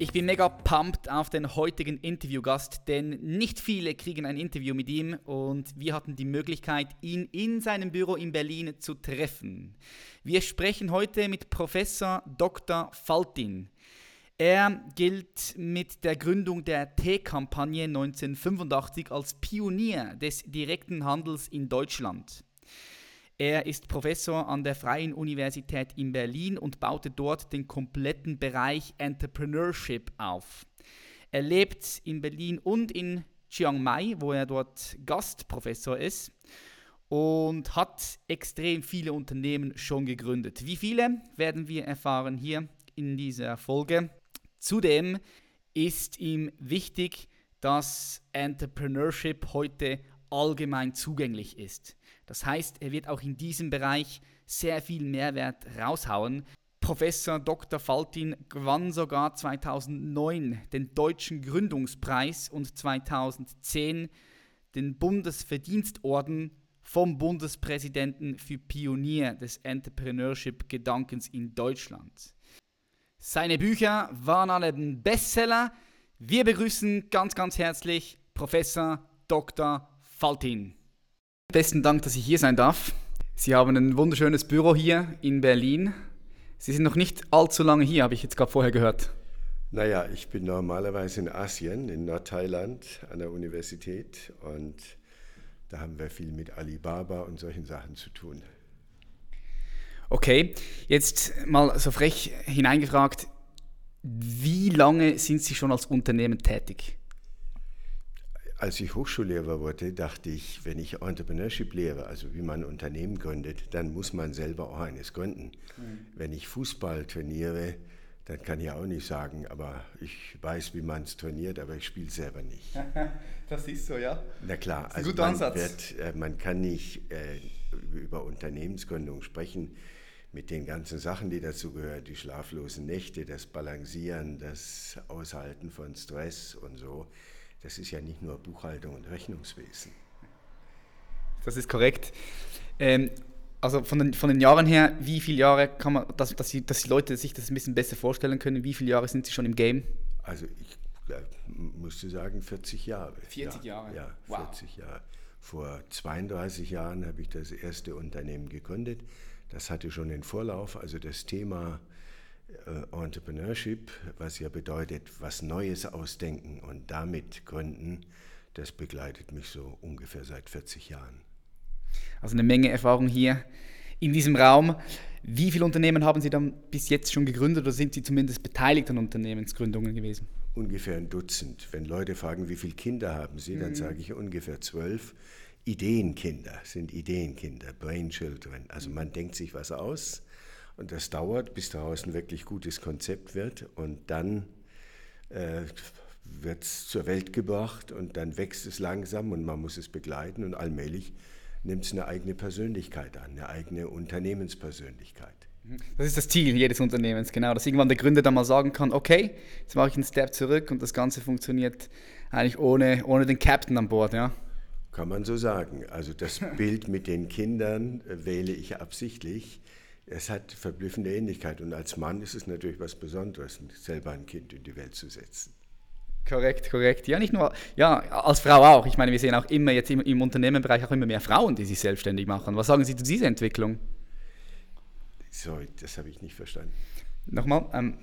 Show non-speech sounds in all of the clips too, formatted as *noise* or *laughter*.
Ich bin mega pumped auf den heutigen Interviewgast, denn nicht viele kriegen ein Interview mit ihm und wir hatten die Möglichkeit, ihn in seinem Büro in Berlin zu treffen. Wir sprechen heute mit Professor Dr. Faltin. Er gilt mit der Gründung der T-Kampagne 1985 als Pionier des direkten Handels in Deutschland. Er ist Professor an der Freien Universität in Berlin und baute dort den kompletten Bereich Entrepreneurship auf. Er lebt in Berlin und in Chiang Mai, wo er dort Gastprofessor ist und hat extrem viele Unternehmen schon gegründet. Wie viele werden wir erfahren hier in dieser Folge. Zudem ist ihm wichtig, dass Entrepreneurship heute allgemein zugänglich ist. Das heißt, er wird auch in diesem Bereich sehr viel Mehrwert raushauen. Professor Dr. Faltin gewann sogar 2009 den Deutschen Gründungspreis und 2010 den Bundesverdienstorden vom Bundespräsidenten für Pionier des Entrepreneurship-Gedankens in Deutschland. Seine Bücher waren alle ein Bestseller. Wir begrüßen ganz, ganz herzlich Professor Dr. Faltin. Besten Dank, dass ich hier sein darf. Sie haben ein wunderschönes Büro hier in Berlin. Sie sind noch nicht allzu lange hier, habe ich jetzt gerade vorher gehört. Naja, ich bin normalerweise in Asien, in Nordthailand an der Universität und da haben wir viel mit Alibaba und solchen Sachen zu tun. Okay, jetzt mal so frech hineingefragt, wie lange sind Sie schon als Unternehmen tätig? Als ich Hochschullehrer wurde, dachte ich, wenn ich Entrepreneurship lehre, also wie man ein Unternehmen gründet, dann muss man selber auch eines gründen. Mhm. Wenn ich Fußball trainiere, dann kann ich auch nicht sagen, aber ich weiß, wie man es trainiert, aber ich spiele selber nicht. *laughs* das ist so, ja? Na klar, also man, wird, äh, man, kann nicht äh, über Unternehmensgründung sprechen, mit den ganzen Sachen, die dazu gehören, die schlaflosen Nächte, das Balancieren, das Aushalten von Stress und so, das ist ja nicht nur Buchhaltung und Rechnungswesen. Das ist korrekt. Ähm, also von den, von den Jahren her, wie viele Jahre kann man, dass, dass, die, dass die Leute sich das ein bisschen besser vorstellen können, wie viele Jahre sind sie schon im Game? Also ich ja, musste sagen 40 Jahre. 40 ja, Jahre? Ja, 40 wow. Jahre. Vor 32 Jahren habe ich das erste Unternehmen gegründet. Das hatte schon den Vorlauf, also das Thema Entrepreneurship, was ja bedeutet, was Neues ausdenken und damit gründen, das begleitet mich so ungefähr seit 40 Jahren. Also eine Menge Erfahrung hier in diesem Raum. Wie viele Unternehmen haben Sie dann bis jetzt schon gegründet oder sind Sie zumindest beteiligt an Unternehmensgründungen gewesen? Ungefähr ein Dutzend. Wenn Leute fragen, wie viele Kinder haben Sie, dann mhm. sage ich ungefähr zwölf. Ideenkinder sind Ideenkinder, Brain Children. Also man denkt sich was aus und das dauert, bis daraus ein wirklich gutes Konzept wird und dann äh, wird es zur Welt gebracht und dann wächst es langsam und man muss es begleiten und allmählich nimmt es eine eigene Persönlichkeit an, eine eigene Unternehmenspersönlichkeit. Das ist das Ziel jedes Unternehmens, genau, dass irgendwann der Gründer dann mal sagen kann, okay, jetzt mache ich einen Step zurück und das Ganze funktioniert eigentlich ohne, ohne den Captain an Bord, ja. Kann man so sagen. Also das *laughs* Bild mit den Kindern äh, wähle ich absichtlich. Es hat verblüffende Ähnlichkeit und als Mann ist es natürlich was Besonderes, selber ein Kind in die Welt zu setzen. Korrekt, korrekt. Ja, nicht nur, ja, als Frau auch. Ich meine, wir sehen auch immer jetzt im, im Unternehmenbereich auch immer mehr Frauen, die sich selbstständig machen. Was sagen Sie zu dieser Entwicklung? Sorry, das habe ich nicht verstanden. Nochmal, ähm,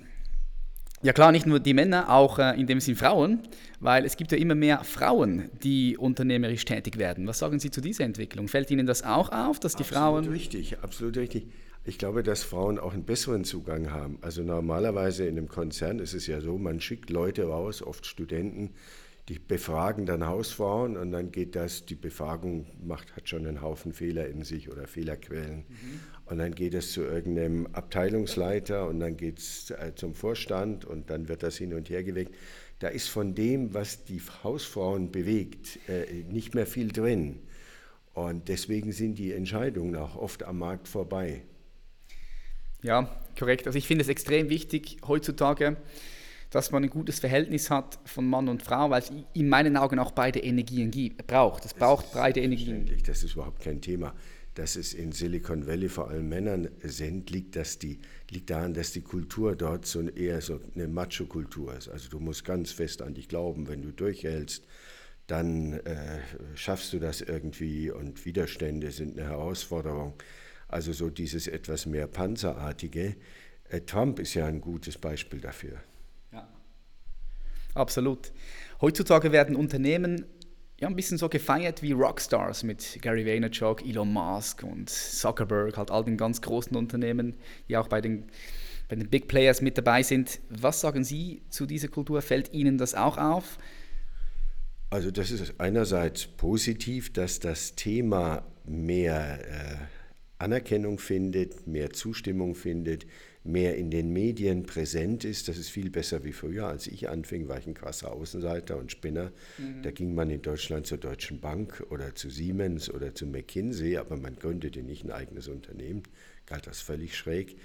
ja klar, nicht nur die Männer, auch äh, in dem Sinn Frauen, weil es gibt ja immer mehr Frauen, die unternehmerisch tätig werden. Was sagen Sie zu dieser Entwicklung? Fällt Ihnen das auch auf, dass die absolut Frauen... Absolut richtig, absolut richtig. Ich glaube, dass Frauen auch einen besseren Zugang haben. Also normalerweise in einem Konzern ist es ja so, man schickt Leute raus, oft Studenten, die befragen dann Hausfrauen und dann geht das, die Befragung macht, hat schon einen Haufen Fehler in sich oder Fehlerquellen. Mhm. Und dann geht es zu irgendeinem Abteilungsleiter und dann geht es äh, zum Vorstand und dann wird das hin und her gelegt. da ist von dem, was die Hausfrauen bewegt, äh, nicht mehr viel drin. Und deswegen sind die Entscheidungen auch oft am Markt vorbei. Ja, korrekt. Also ich finde es extrem wichtig heutzutage, dass man ein gutes Verhältnis hat von Mann und Frau, weil es in meinen Augen auch beide Energien gibt, braucht. Es braucht beide Energien. Das ist überhaupt kein Thema. Dass es in Silicon Valley vor allem Männern sind, liegt, dass die, liegt daran, dass die Kultur dort so eher so eine Macho-Kultur ist. Also du musst ganz fest an dich glauben, wenn du durchhältst, dann äh, schaffst du das irgendwie und Widerstände sind eine Herausforderung. Also so dieses etwas mehr Panzerartige. Äh, Trump ist ja ein gutes Beispiel dafür. Ja, absolut. Heutzutage werden Unternehmen ja, ein bisschen so gefeiert wie Rockstars mit Gary Vaynerchuk, Elon Musk und Zuckerberg, halt all den ganz großen Unternehmen, die auch bei den, bei den Big Players mit dabei sind. Was sagen Sie zu dieser Kultur? Fällt Ihnen das auch auf? Also das ist einerseits positiv, dass das Thema mehr äh, Anerkennung findet, mehr Zustimmung findet, mehr in den Medien präsent ist. Das ist viel besser wie früher. Als ich anfing, war ich ein krasser Außenseiter und Spinner. Mhm. Da ging man in Deutschland zur Deutschen Bank oder zu Siemens oder zu McKinsey, aber man gründete nicht ein eigenes Unternehmen. Galt das völlig schräg.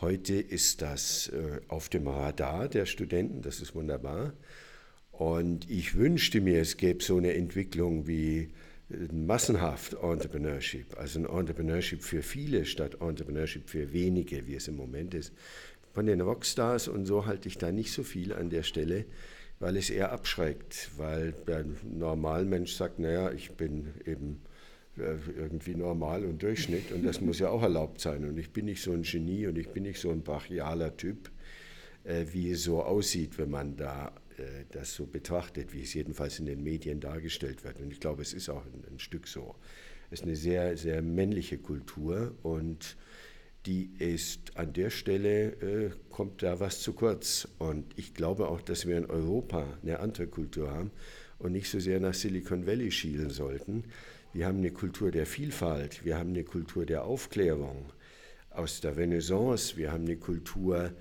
Heute ist das äh, auf dem Radar der Studenten, das ist wunderbar. Und ich wünschte mir, es gäbe so eine Entwicklung wie massenhaft Entrepreneurship, also ein Entrepreneurship für viele statt Entrepreneurship für wenige, wie es im Moment ist. Von den Rockstars und so halte ich da nicht so viel an der Stelle, weil es eher abschreckt, weil der Normalmensch sagt, naja, ich bin eben äh, irgendwie normal und Durchschnitt und das muss ja auch erlaubt sein und ich bin nicht so ein Genie und ich bin nicht so ein brachialer Typ, äh, wie es so aussieht, wenn man da das so betrachtet, wie es jedenfalls in den Medien dargestellt wird. Und ich glaube, es ist auch ein, ein Stück so. Es ist eine sehr, sehr männliche Kultur und die ist an der Stelle, äh, kommt da was zu kurz. Und ich glaube auch, dass wir in Europa eine andere Kultur haben und nicht so sehr nach Silicon Valley schielen sollten. Wir haben eine Kultur der Vielfalt, wir haben eine Kultur der Aufklärung aus der Renaissance, wir haben eine Kultur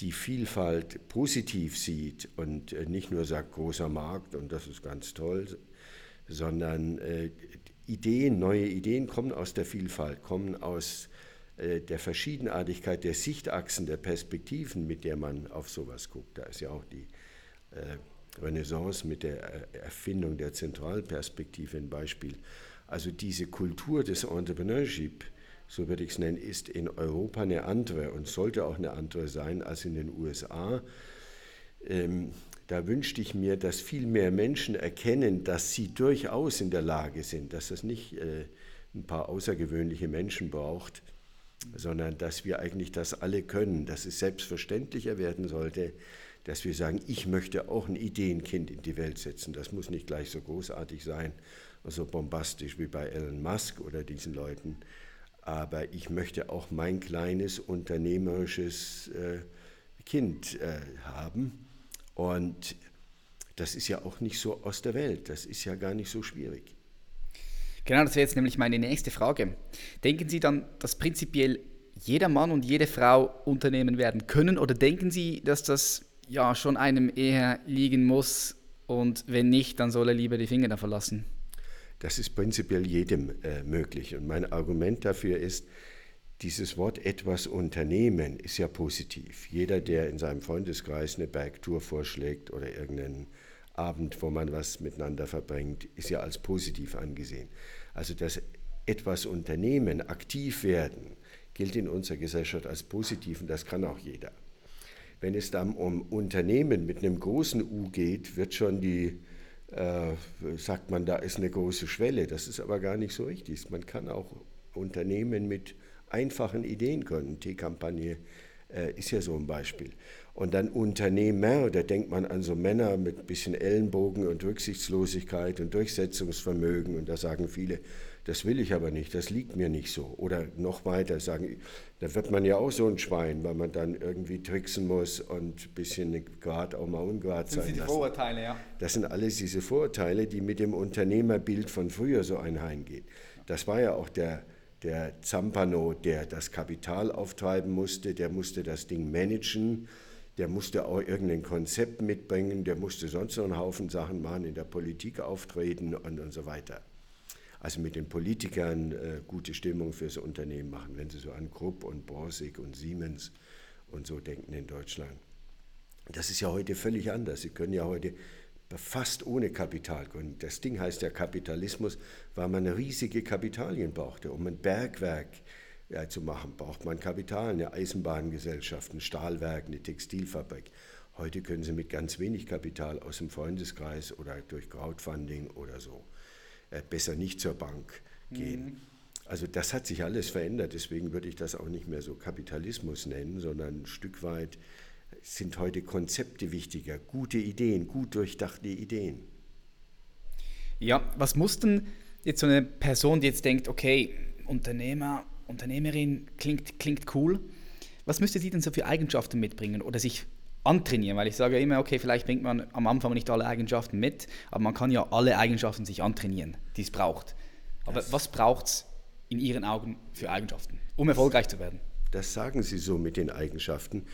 die Vielfalt positiv sieht und äh, nicht nur sagt, großer Markt und das ist ganz toll, sondern äh, Ideen, neue Ideen kommen aus der Vielfalt, kommen aus äh, der Verschiedenartigkeit der Sichtachsen, der Perspektiven, mit der man auf sowas guckt. Da ist ja auch die Renaissance mit der Erfindung der Zentralperspektive ein Beispiel. Also diese Kultur des Entrepreneurship, so würde ich es nennen, ist in Europa eine andere und sollte auch eine andere sein als in den USA. Ähm, da wünschte ich mir, dass viel mehr Menschen erkennen, dass sie durchaus in der Lage sind, dass es nicht äh, ein paar außergewöhnliche Menschen braucht, sondern dass wir eigentlich das alle können, dass es selbstverständlicher werden sollte, dass wir sagen, ich möchte auch ein Ideenkind in die Welt setzen. Das muss nicht gleich so großartig sein so bombastisch wie bei Elon Musk oder diesen Leuten, aber ich möchte auch mein kleines unternehmerisches äh, Kind äh, haben. Und das ist ja auch nicht so aus der Welt, das ist ja gar nicht so schwierig. Genau, das wäre jetzt nämlich meine nächste Frage. Denken Sie dann, dass prinzipiell jeder Mann und jede Frau Unternehmen werden können oder denken Sie, dass das ja schon einem eher liegen muss und wenn nicht, dann soll er lieber die Finger davon lassen? Das ist prinzipiell jedem äh, möglich. Und mein Argument dafür ist, dieses Wort etwas unternehmen ist ja positiv. Jeder, der in seinem Freundeskreis eine Bergtour vorschlägt oder irgendeinen Abend, wo man was miteinander verbringt, ist ja als positiv angesehen. Also das etwas unternehmen, aktiv werden, gilt in unserer Gesellschaft als positiv und das kann auch jeder. Wenn es dann um Unternehmen mit einem großen U geht, wird schon die äh, sagt man, da ist eine große Schwelle. Das ist aber gar nicht so richtig. Man kann auch Unternehmen mit einfachen Ideen können. T-Kampagne äh, ist ja so ein Beispiel. Und dann Unternehmer, da denkt man an so Männer mit ein bisschen Ellenbogen und Rücksichtslosigkeit und Durchsetzungsvermögen. Und da sagen viele, das will ich aber nicht, das liegt mir nicht so. Oder noch weiter sagen, da wird man ja auch so ein Schwein, weil man dann irgendwie tricksen muss und ein bisschen Grad auch mal ungrad sein Das sind die Vorurteile, ja. Das sind alles diese Vorurteile, die mit dem Unternehmerbild von früher so einhergehen. Das war ja auch der, der Zampano, der das Kapital auftreiben musste, der musste das Ding managen, der musste auch irgendein Konzept mitbringen, der musste sonst noch einen Haufen Sachen machen, in der Politik auftreten und, und so weiter. Also mit den Politikern äh, gute Stimmung fürs Unternehmen machen, wenn Sie so an Krupp und Borsig und Siemens und so denken in Deutschland. Das ist ja heute völlig anders. Sie können ja heute fast ohne Kapital gründen. Das Ding heißt ja Kapitalismus, weil man riesige Kapitalien brauchte. Um ein Bergwerk ja, zu machen, braucht man Kapital, eine Eisenbahngesellschaft, ein Stahlwerk, eine Textilfabrik. Heute können Sie mit ganz wenig Kapital aus dem Freundeskreis oder durch Crowdfunding oder so besser nicht zur Bank gehen. Mhm. Also das hat sich alles verändert, deswegen würde ich das auch nicht mehr so Kapitalismus nennen, sondern ein Stück weit sind heute Konzepte wichtiger, gute Ideen, gut durchdachte Ideen. Ja, was muss denn jetzt so eine Person, die jetzt denkt, okay, Unternehmer, Unternehmerin klingt, klingt cool, was müsste sie denn so für Eigenschaften mitbringen oder sich antrainieren? Weil ich sage immer, okay, vielleicht bringt man am Anfang nicht alle Eigenschaften mit, aber man kann ja alle Eigenschaften sich antrainieren, die es braucht. Aber das was braucht es in Ihren Augen für Eigenschaften, um erfolgreich zu werden? Das sagen Sie so mit den Eigenschaften.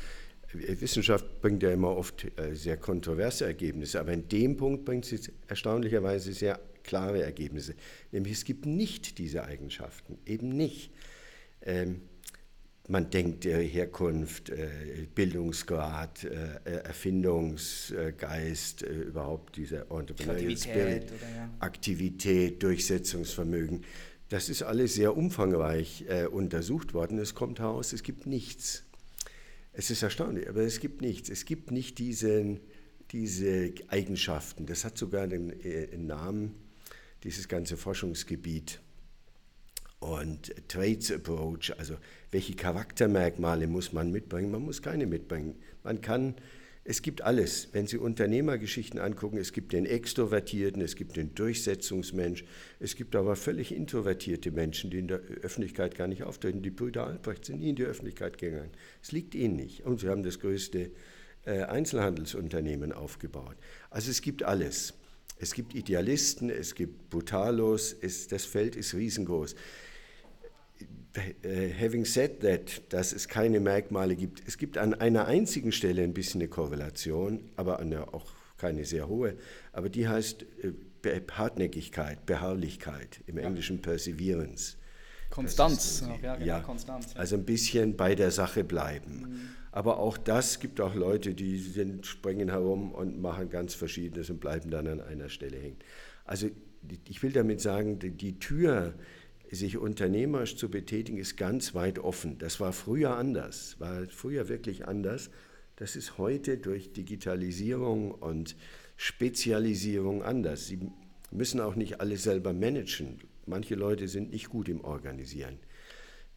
Wissenschaft bringt ja immer oft äh, sehr kontroverse Ergebnisse, aber in dem Punkt bringt sie erstaunlicherweise sehr klare Ergebnisse. Nämlich es gibt nicht diese Eigenschaften, eben nicht. Ähm, man denkt äh, Herkunft, äh, Bildungsgrad, Erfindungsgeist, überhaupt dieser Entrepreneurial Spirit, ja. Aktivität, Durchsetzungsvermögen. Das ist alles sehr umfangreich untersucht worden. Es kommt heraus, es gibt nichts. Es ist erstaunlich, aber es gibt nichts. Es gibt nicht diesen, diese Eigenschaften. Das hat sogar den, den äh, Namen, dieses ganze Forschungsgebiet. Und Traits Approach, also welche Charaktermerkmale muss man mitbringen? Man muss keine mitbringen. Man kann es gibt alles. Wenn Sie Unternehmergeschichten angucken, es gibt den Extrovertierten, es gibt den Durchsetzungsmensch, es gibt aber völlig introvertierte Menschen, die in der Öffentlichkeit gar nicht auftreten. Die Brüder Albrecht sind nie in die Öffentlichkeit gegangen. Es liegt ihnen nicht. Und sie haben das größte äh, Einzelhandelsunternehmen aufgebaut. Also es gibt alles. Es gibt Idealisten, es gibt Brutalos, es, das Feld ist riesengroß. Äh, having said that, dass es keine Merkmale gibt, es gibt an einer einzigen Stelle ein bisschen eine Korrelation, aber eine, auch keine sehr hohe, aber die heißt äh, Hartnäckigkeit, Beharrlichkeit, im ja. Englischen Perseverance. Konstanz, ist, ja, genau, ja, Konstanz. Ja. Also ein bisschen bei der Sache bleiben. Mhm. Aber auch das gibt auch Leute, die sind, springen herum und machen ganz Verschiedenes und bleiben dann an einer Stelle hängen. Also ich will damit sagen, die Tür sich unternehmerisch zu betätigen, ist ganz weit offen. Das war früher anders, war früher wirklich anders. Das ist heute durch Digitalisierung und Spezialisierung anders. Sie müssen auch nicht alles selber managen. Manche Leute sind nicht gut im Organisieren.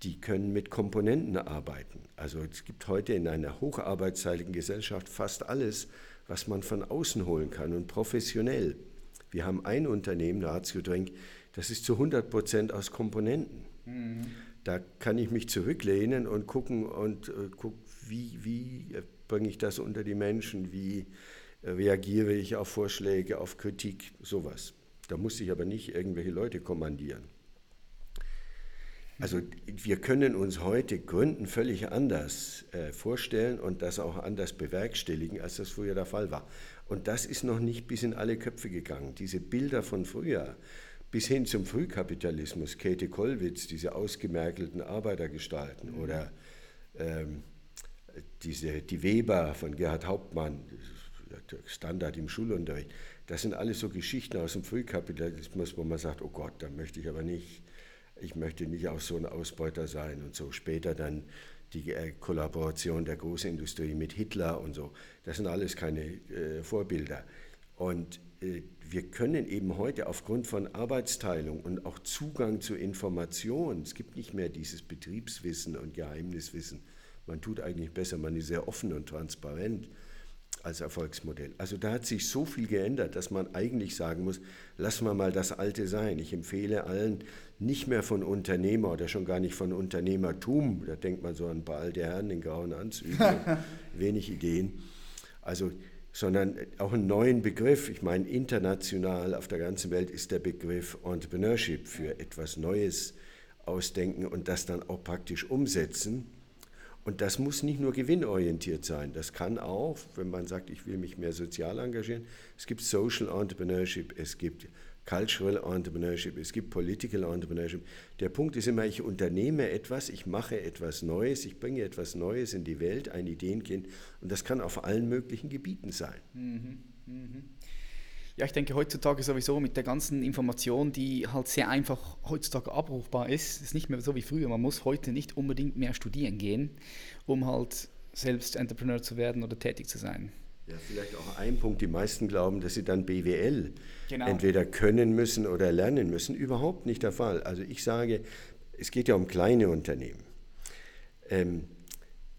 Die können mit Komponenten arbeiten. Also es gibt heute in einer hocharbeitszeitigen Gesellschaft fast alles, was man von außen holen kann und professionell. Wir haben ein Unternehmen, Ratio Drink, das ist zu 100 Prozent aus Komponenten. Mhm. Da kann ich mich zurücklehnen und gucken und äh, guck, wie, wie bringe ich das unter die Menschen, wie äh, reagiere ich auf Vorschläge, auf Kritik, sowas. Da muss ich aber nicht irgendwelche Leute kommandieren. Also wir können uns heute Gründen völlig anders äh, vorstellen und das auch anders bewerkstelligen, als das früher der Fall war. Und das ist noch nicht bis in alle Köpfe gegangen. Diese Bilder von früher, bis hin zum Frühkapitalismus, Käthe Kollwitz, diese ausgemerkelten Arbeitergestalten mhm. oder ähm, diese, die Weber von Gerhard Hauptmann, Standard im Schulunterricht, das sind alles so Geschichten aus dem Frühkapitalismus, wo man sagt, oh Gott, da möchte ich aber nicht, ich möchte nicht auch so ein Ausbeuter sein und so. Später dann die äh, Kollaboration der Großindustrie mit Hitler und so. Das sind alles keine äh, Vorbilder. Und äh, wir können eben heute aufgrund von Arbeitsteilung und auch Zugang zu Informationen, es gibt nicht mehr dieses Betriebswissen und Geheimniswissen, man tut eigentlich besser, man ist sehr offen und transparent als Erfolgsmodell. Also da hat sich so viel geändert, dass man eigentlich sagen muss, lassen wir mal das Alte sein. Ich empfehle allen, nicht mehr von Unternehmer oder schon gar nicht von Unternehmertum, da denkt man so an ein paar alte Herren in grauen Anzügen, *laughs* wenig Ideen. Also sondern auch einen neuen Begriff. Ich meine, international auf der ganzen Welt ist der Begriff Entrepreneurship für etwas Neues ausdenken und das dann auch praktisch umsetzen. Und das muss nicht nur gewinnorientiert sein. Das kann auch, wenn man sagt, ich will mich mehr sozial engagieren, es gibt Social Entrepreneurship, es gibt Cultural Entrepreneurship, es gibt Political Entrepreneurship. Der Punkt ist immer, ich unternehme etwas, ich mache etwas Neues, ich bringe etwas Neues in die Welt, ein Ideenkind. Und das kann auf allen möglichen Gebieten sein. Mhm, mh. Ja, ich denke heutzutage sowieso mit der ganzen Information, die halt sehr einfach heutzutage abrufbar ist, ist nicht mehr so wie früher. Man muss heute nicht unbedingt mehr studieren gehen, um halt selbst Entrepreneur zu werden oder tätig zu sein. Ja, vielleicht auch ein Punkt. Die meisten glauben, dass sie dann BWL genau. entweder können müssen oder lernen müssen. Überhaupt nicht der Fall. Also ich sage, es geht ja um kleine Unternehmen. Ähm,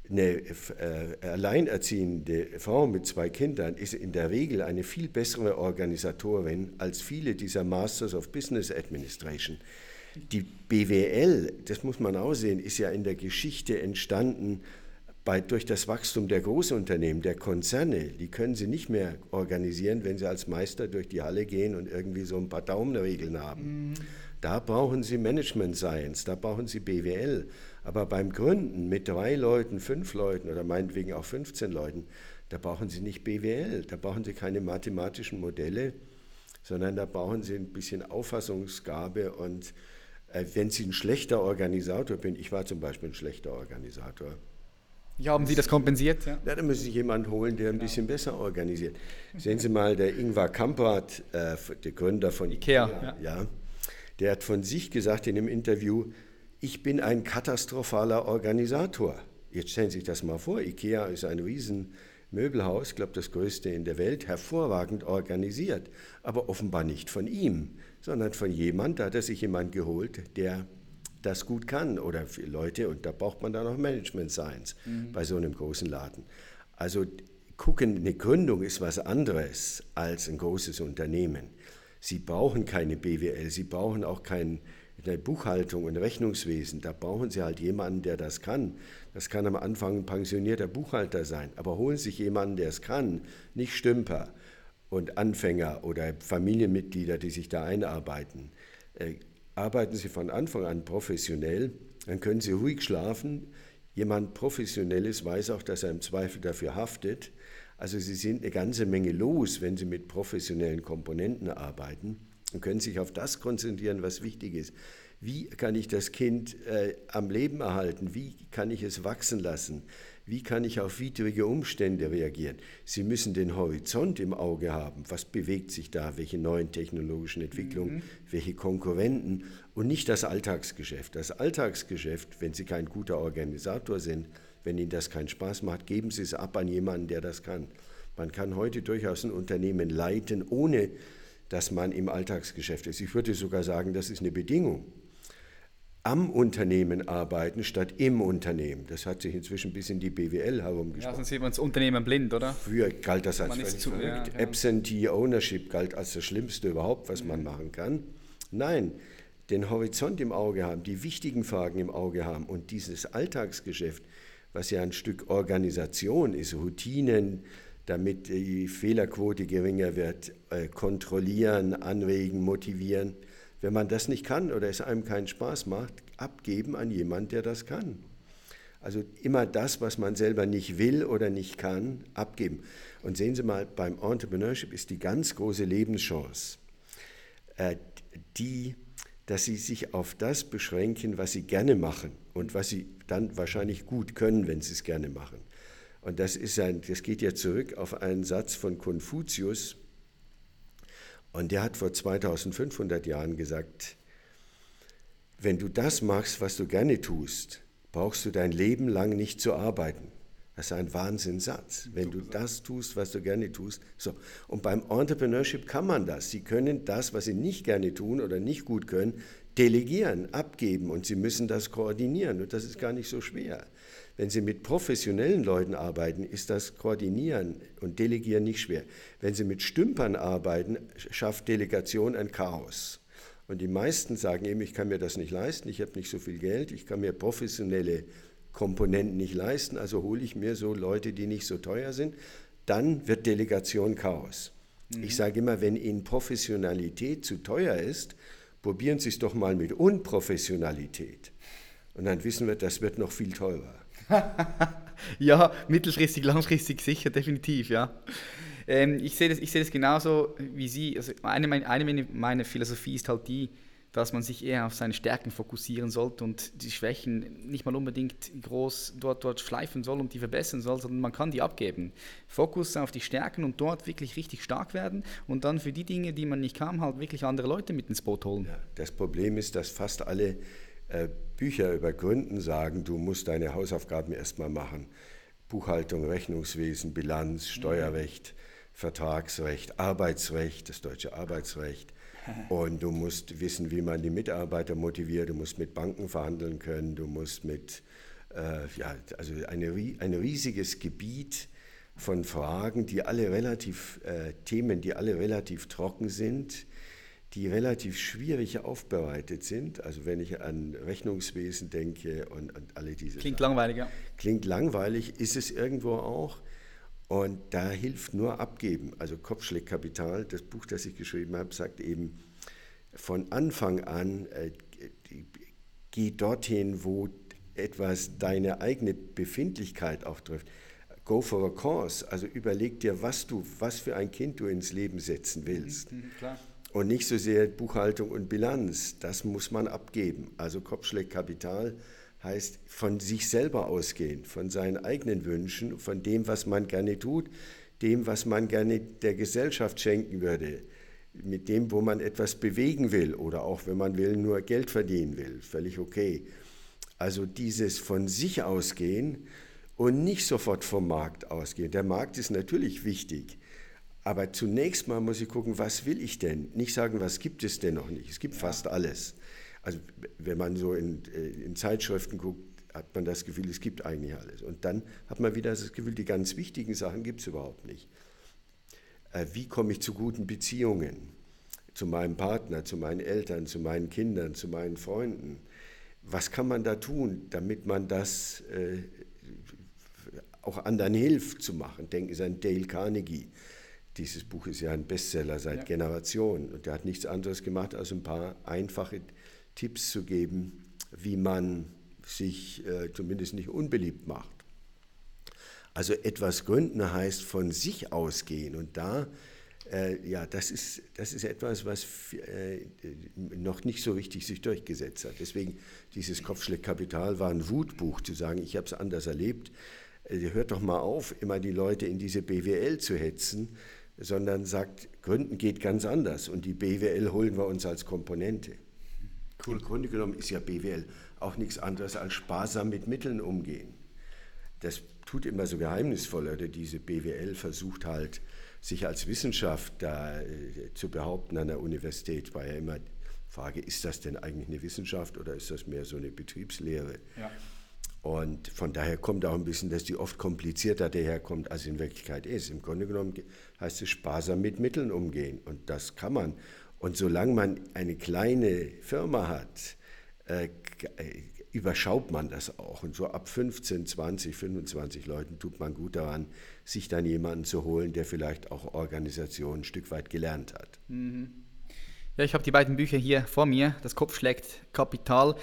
eine äh, alleinerziehende Frau mit zwei Kindern ist in der Regel eine viel bessere Organisatorin als viele dieser Masters of Business Administration. Die BWL, das muss man auch sehen, ist ja in der Geschichte entstanden bei, durch das Wachstum der Großunternehmen, der Konzerne. Die können sie nicht mehr organisieren, wenn sie als Meister durch die Halle gehen und irgendwie so ein paar Daumenregeln haben. Mhm. Da brauchen sie Management Science, da brauchen sie BWL. Aber beim Gründen mit drei Leuten, fünf Leuten oder meinetwegen auch 15 Leuten, da brauchen Sie nicht BWL, da brauchen Sie keine mathematischen Modelle, sondern da brauchen Sie ein bisschen Auffassungsgabe und äh, wenn Sie ein schlechter Organisator sind, ich war zum Beispiel ein schlechter Organisator. Ja, haben Sie das kompensiert? Ja, ja dann müssen Sie jemanden holen, der genau. ein bisschen besser organisiert. Sehen Sie mal, der Ingvar Kamprad, äh, der Gründer von IKEA, Ikea, ja. ja, der hat von sich gesagt in einem Interview, ich bin ein katastrophaler Organisator. Jetzt stellen Sie sich das mal vor, IKEA ist ein riesen Möbelhaus, ich glaube das größte in der Welt, hervorragend organisiert, aber offenbar nicht von ihm, sondern von jemand, da hat er sich jemand geholt, der das gut kann oder für Leute und da braucht man dann auch Management Science mhm. bei so einem großen Laden. Also gucken, eine Gründung ist was anderes als ein großes Unternehmen. Sie brauchen keine BWL, Sie brauchen auch kein Buchhaltung und Rechnungswesen, da brauchen Sie halt jemanden, der das kann. Das kann am Anfang ein pensionierter Buchhalter sein, aber holen Sie sich jemanden, der es kann, nicht Stümper und Anfänger oder Familienmitglieder, die sich da einarbeiten. Arbeiten Sie von Anfang an professionell, dann können Sie ruhig schlafen. Jemand Professionelles weiß auch, dass er im Zweifel dafür haftet. Also Sie sind eine ganze Menge los, wenn Sie mit professionellen Komponenten arbeiten und können sich auf das konzentrieren, was wichtig ist. Wie kann ich das Kind äh, am Leben erhalten? Wie kann ich es wachsen lassen? Wie kann ich auf widrige Umstände reagieren? Sie müssen den Horizont im Auge haben. Was bewegt sich da? Welche neuen technologischen Entwicklungen? Mhm. Welche Konkurrenten? Und nicht das Alltagsgeschäft. Das Alltagsgeschäft, wenn Sie kein guter Organisator sind, wenn Ihnen das keinen Spaß macht, geben Sie es ab an jemanden, der das kann. Man kann heute durchaus ein Unternehmen leiten, ohne dass man im Alltagsgeschäft ist. Ich würde sogar sagen, das ist eine Bedingung. Am Unternehmen arbeiten statt im Unternehmen. Das hat sich inzwischen bis in die BWL herumgesprochen. Ja, sonst sieht man das Unternehmen blind, oder? Früher galt das als man völlig zu, verrückt. Ja, ja. Absentee Ownership galt als das Schlimmste überhaupt, was mhm. man machen kann. Nein, den Horizont im Auge haben, die wichtigen Fragen im Auge haben und dieses Alltagsgeschäft, was ja ein Stück Organisation ist, Routinen, damit die Fehlerquote geringer wird, äh, kontrollieren, anregen, motivieren. Wenn man das nicht kann oder es einem keinen Spaß macht, abgeben an jemanden, der das kann. Also immer das, was man selber nicht will oder nicht kann, abgeben. Und sehen Sie mal, beim Entrepreneurship ist die ganz große Lebenschance, äh, die, dass Sie sich auf das beschränken, was Sie gerne machen und was Sie dann wahrscheinlich gut können, wenn Sie es gerne machen. Und das, ist ein, das geht ja zurück auf einen Satz von Konfuzius. Und der hat vor 2500 Jahren gesagt, wenn du das machst, was du gerne tust, brauchst du dein Leben lang nicht zu arbeiten. Das ist ein Wahnsinnssatz. Wenn du das tust, was du gerne tust. So. Und beim Entrepreneurship kann man das. Sie können das, was sie nicht gerne tun oder nicht gut können, delegieren, abgeben und sie müssen das koordinieren. Und das ist gar nicht so schwer. Wenn Sie mit professionellen Leuten arbeiten, ist das Koordinieren und Delegieren nicht schwer. Wenn Sie mit Stümpern arbeiten, schafft Delegation ein Chaos. Und die meisten sagen eben, ich kann mir das nicht leisten, ich habe nicht so viel Geld, ich kann mir professionelle Komponenten nicht leisten, also hole ich mir so Leute, die nicht so teuer sind. Dann wird Delegation Chaos. Mhm. Ich sage immer, wenn Ihnen Professionalität zu teuer ist, probieren Sie es doch mal mit Unprofessionalität. Und dann wissen wir, das wird noch viel teurer. *laughs* ja, mittelfristig, langfristig sicher, definitiv, ja. Ähm, ich sehe das, seh das genauso wie Sie. Also eine, eine meiner Philosophie ist halt die, dass man sich eher auf seine Stärken fokussieren sollte und die Schwächen nicht mal unbedingt groß dort, dort schleifen soll und die verbessern soll, sondern man kann die abgeben. Fokus auf die Stärken und dort wirklich richtig stark werden und dann für die Dinge, die man nicht kann, halt wirklich andere Leute mit ins Boot holen. Ja, das Problem ist, dass fast alle äh, Bücher über Gründen sagen, du musst deine Hausaufgaben erstmal machen. Buchhaltung, Rechnungswesen, Bilanz, Steuerrecht, mhm. Vertragsrecht, Arbeitsrecht, das deutsche Arbeitsrecht. *laughs* Und du musst wissen, wie man die Mitarbeiter motiviert, du musst mit Banken verhandeln können, du musst mit, äh, ja, also eine, ein riesiges Gebiet von Fragen, die alle relativ, äh, Themen, die alle relativ trocken sind, die relativ schwierig aufbereitet sind. Also wenn ich an Rechnungswesen denke und, und alle diese Klingt Sachen. langweilig, ja. Klingt langweilig, ist es irgendwo auch. Und da hilft nur abgeben. Also Kopfschlägkapital, das Buch, das ich geschrieben habe, sagt eben von Anfang an, äh, geh dorthin, wo etwas deine eigene Befindlichkeit auch trifft. Go for a cause, also überleg dir, was du, was für ein Kind du ins Leben setzen willst. Mhm, klar. Und nicht so sehr Buchhaltung und Bilanz, das muss man abgeben. Also Kopfschlägkapital heißt von sich selber ausgehen, von seinen eigenen Wünschen, von dem, was man gerne tut, dem, was man gerne der Gesellschaft schenken würde, mit dem, wo man etwas bewegen will oder auch, wenn man will, nur Geld verdienen will. Völlig okay. Also dieses von sich ausgehen und nicht sofort vom Markt ausgehen. Der Markt ist natürlich wichtig, aber zunächst mal muss ich gucken, was will ich denn? Nicht sagen, was gibt es denn noch nicht. Es gibt fast alles. Also wenn man so in, äh, in Zeitschriften guckt, hat man das Gefühl, es gibt eigentlich alles. Und dann hat man wieder das Gefühl, die ganz wichtigen Sachen gibt es überhaupt nicht. Äh, wie komme ich zu guten Beziehungen? Zu meinem Partner, zu meinen Eltern, zu meinen Kindern, zu meinen Freunden. Was kann man da tun, damit man das äh, auch anderen hilft zu machen? Denken Sie an Dale Carnegie. Dieses Buch ist ja ein Bestseller seit ja. Generationen und der hat nichts anderes gemacht, als ein paar einfache Tipps zu geben, wie man sich äh, zumindest nicht unbeliebt macht. Also etwas gründen heißt von sich ausgehen und da, äh, ja, das ist, das ist etwas, was äh, noch nicht so richtig sich durchgesetzt hat. Deswegen dieses Kopfschlägkapital war ein Wutbuch, zu sagen, ich habe es anders erlebt. Äh, hört doch mal auf, immer die Leute in diese BWL zu hetzen, sondern sagt, Gründen geht ganz anders und die BWL holen wir uns als Komponente. Cool. Im Grunde genommen ist ja BWL auch nichts anderes als sparsam mit Mitteln umgehen. Das tut immer so geheimnisvoll, oder diese BWL versucht halt, sich als Wissenschaft da äh, zu behaupten an der Universität, war ja immer die Frage, ist das denn eigentlich eine Wissenschaft oder ist das mehr so eine Betriebslehre? Ja. Und von daher kommt auch ein bisschen, dass die oft komplizierter daherkommt, als in Wirklichkeit ist. Im Grunde genommen heißt es sparsam mit Mitteln umgehen und das kann man. Und solange man eine kleine Firma hat, äh, äh, überschaut man das auch. Und so ab 15, 20, 25 Leuten tut man gut daran, sich dann jemanden zu holen, der vielleicht auch Organisation ein Stück weit gelernt hat. Mhm. Ja, ich habe die beiden Bücher hier vor mir. Das Kopf schlägt Kapital.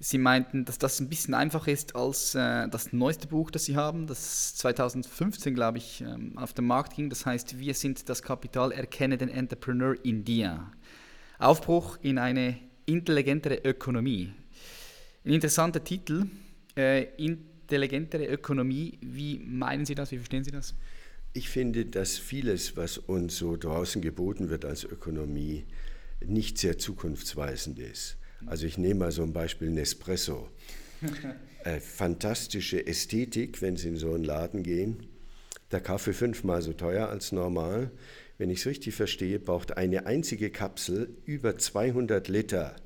Sie meinten, dass das ein bisschen einfacher ist als äh, das neueste Buch, das Sie haben, das 2015, glaube ich, ähm, auf den Markt ging. Das heißt, wir sind das Kapital, erkenne den Entrepreneur in dir. Aufbruch in eine intelligentere Ökonomie. Ein interessanter Titel. Äh, intelligentere Ökonomie, wie meinen Sie das? Wie verstehen Sie das? Ich finde, dass vieles, was uns so draußen geboten wird als Ökonomie, nicht sehr zukunftsweisend ist. Also ich nehme mal so ein Beispiel Nespresso. *laughs* äh, fantastische Ästhetik, wenn Sie in so einen Laden gehen. Der Kaffee fünfmal so teuer als normal. Wenn ich es richtig verstehe, braucht eine einzige Kapsel über 200 Liter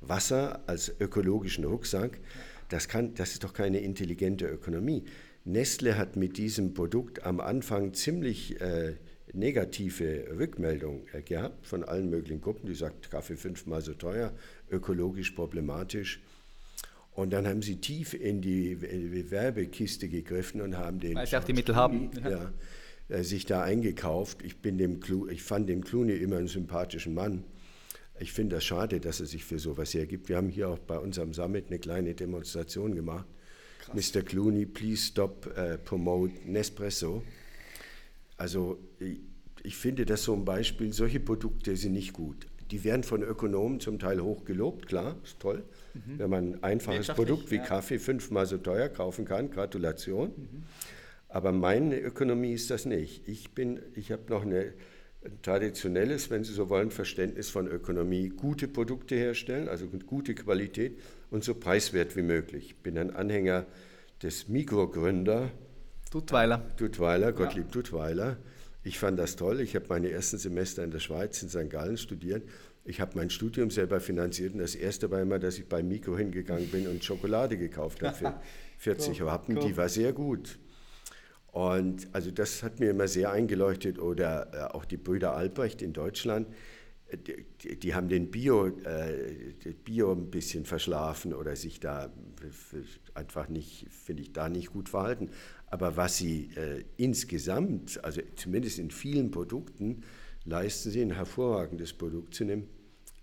Wasser als ökologischen Rucksack. Das, kann, das ist doch keine intelligente Ökonomie. Nestle hat mit diesem Produkt am Anfang ziemlich äh, negative Rückmeldungen äh, gehabt von allen möglichen Gruppen, die sagt, Kaffee fünfmal so teuer, ökologisch problematisch. Und dann haben sie tief in die Werbekiste gegriffen und haben den. Weil sie auch die Mittel haben. Ja, äh, sich da eingekauft. Ich, bin dem ich fand den Clooney immer einen sympathischen Mann. Ich finde das schade, dass er sich für sowas hergibt. Wir haben hier auch bei unserem Summit eine kleine Demonstration gemacht. Mr. Clooney, please stop uh, promote Nespresso. Also ich, ich finde das so ein Beispiel, solche Produkte sind nicht gut. Die werden von Ökonomen zum Teil hoch gelobt, klar, ist toll. Mhm. Wenn man ein einfaches Produkt wie ja. Kaffee fünfmal so teuer kaufen kann, Gratulation. Mhm. Aber meine Ökonomie ist das nicht. Ich, ich habe noch eine, ein traditionelles, wenn Sie so wollen, Verständnis von Ökonomie. Gute Produkte herstellen, also gute Qualität und so preiswert wie möglich. Ich bin ein Anhänger des Mikrogründer. Duttweiler. Duttweiler, Gottlieb ja. Duttweiler. Ich fand das toll. Ich habe meine ersten Semester in der Schweiz, in St. Gallen studiert. Ich habe mein Studium selber finanziert und das erste war immer, dass ich bei Mikro hingegangen bin und Schokolade gekauft habe für 40 cool. Rappen. Cool. Die war sehr gut. Und also das hat mir immer sehr eingeleuchtet. Oder äh, auch die Brüder Albrecht in Deutschland die, die, haben den Bio, äh, Bio ein bisschen verschlafen oder sich da einfach nicht, finde ich, da nicht gut verhalten. Aber was sie äh, insgesamt, also zumindest in vielen Produkten, leisten sie ein hervorragendes Produkt zu einem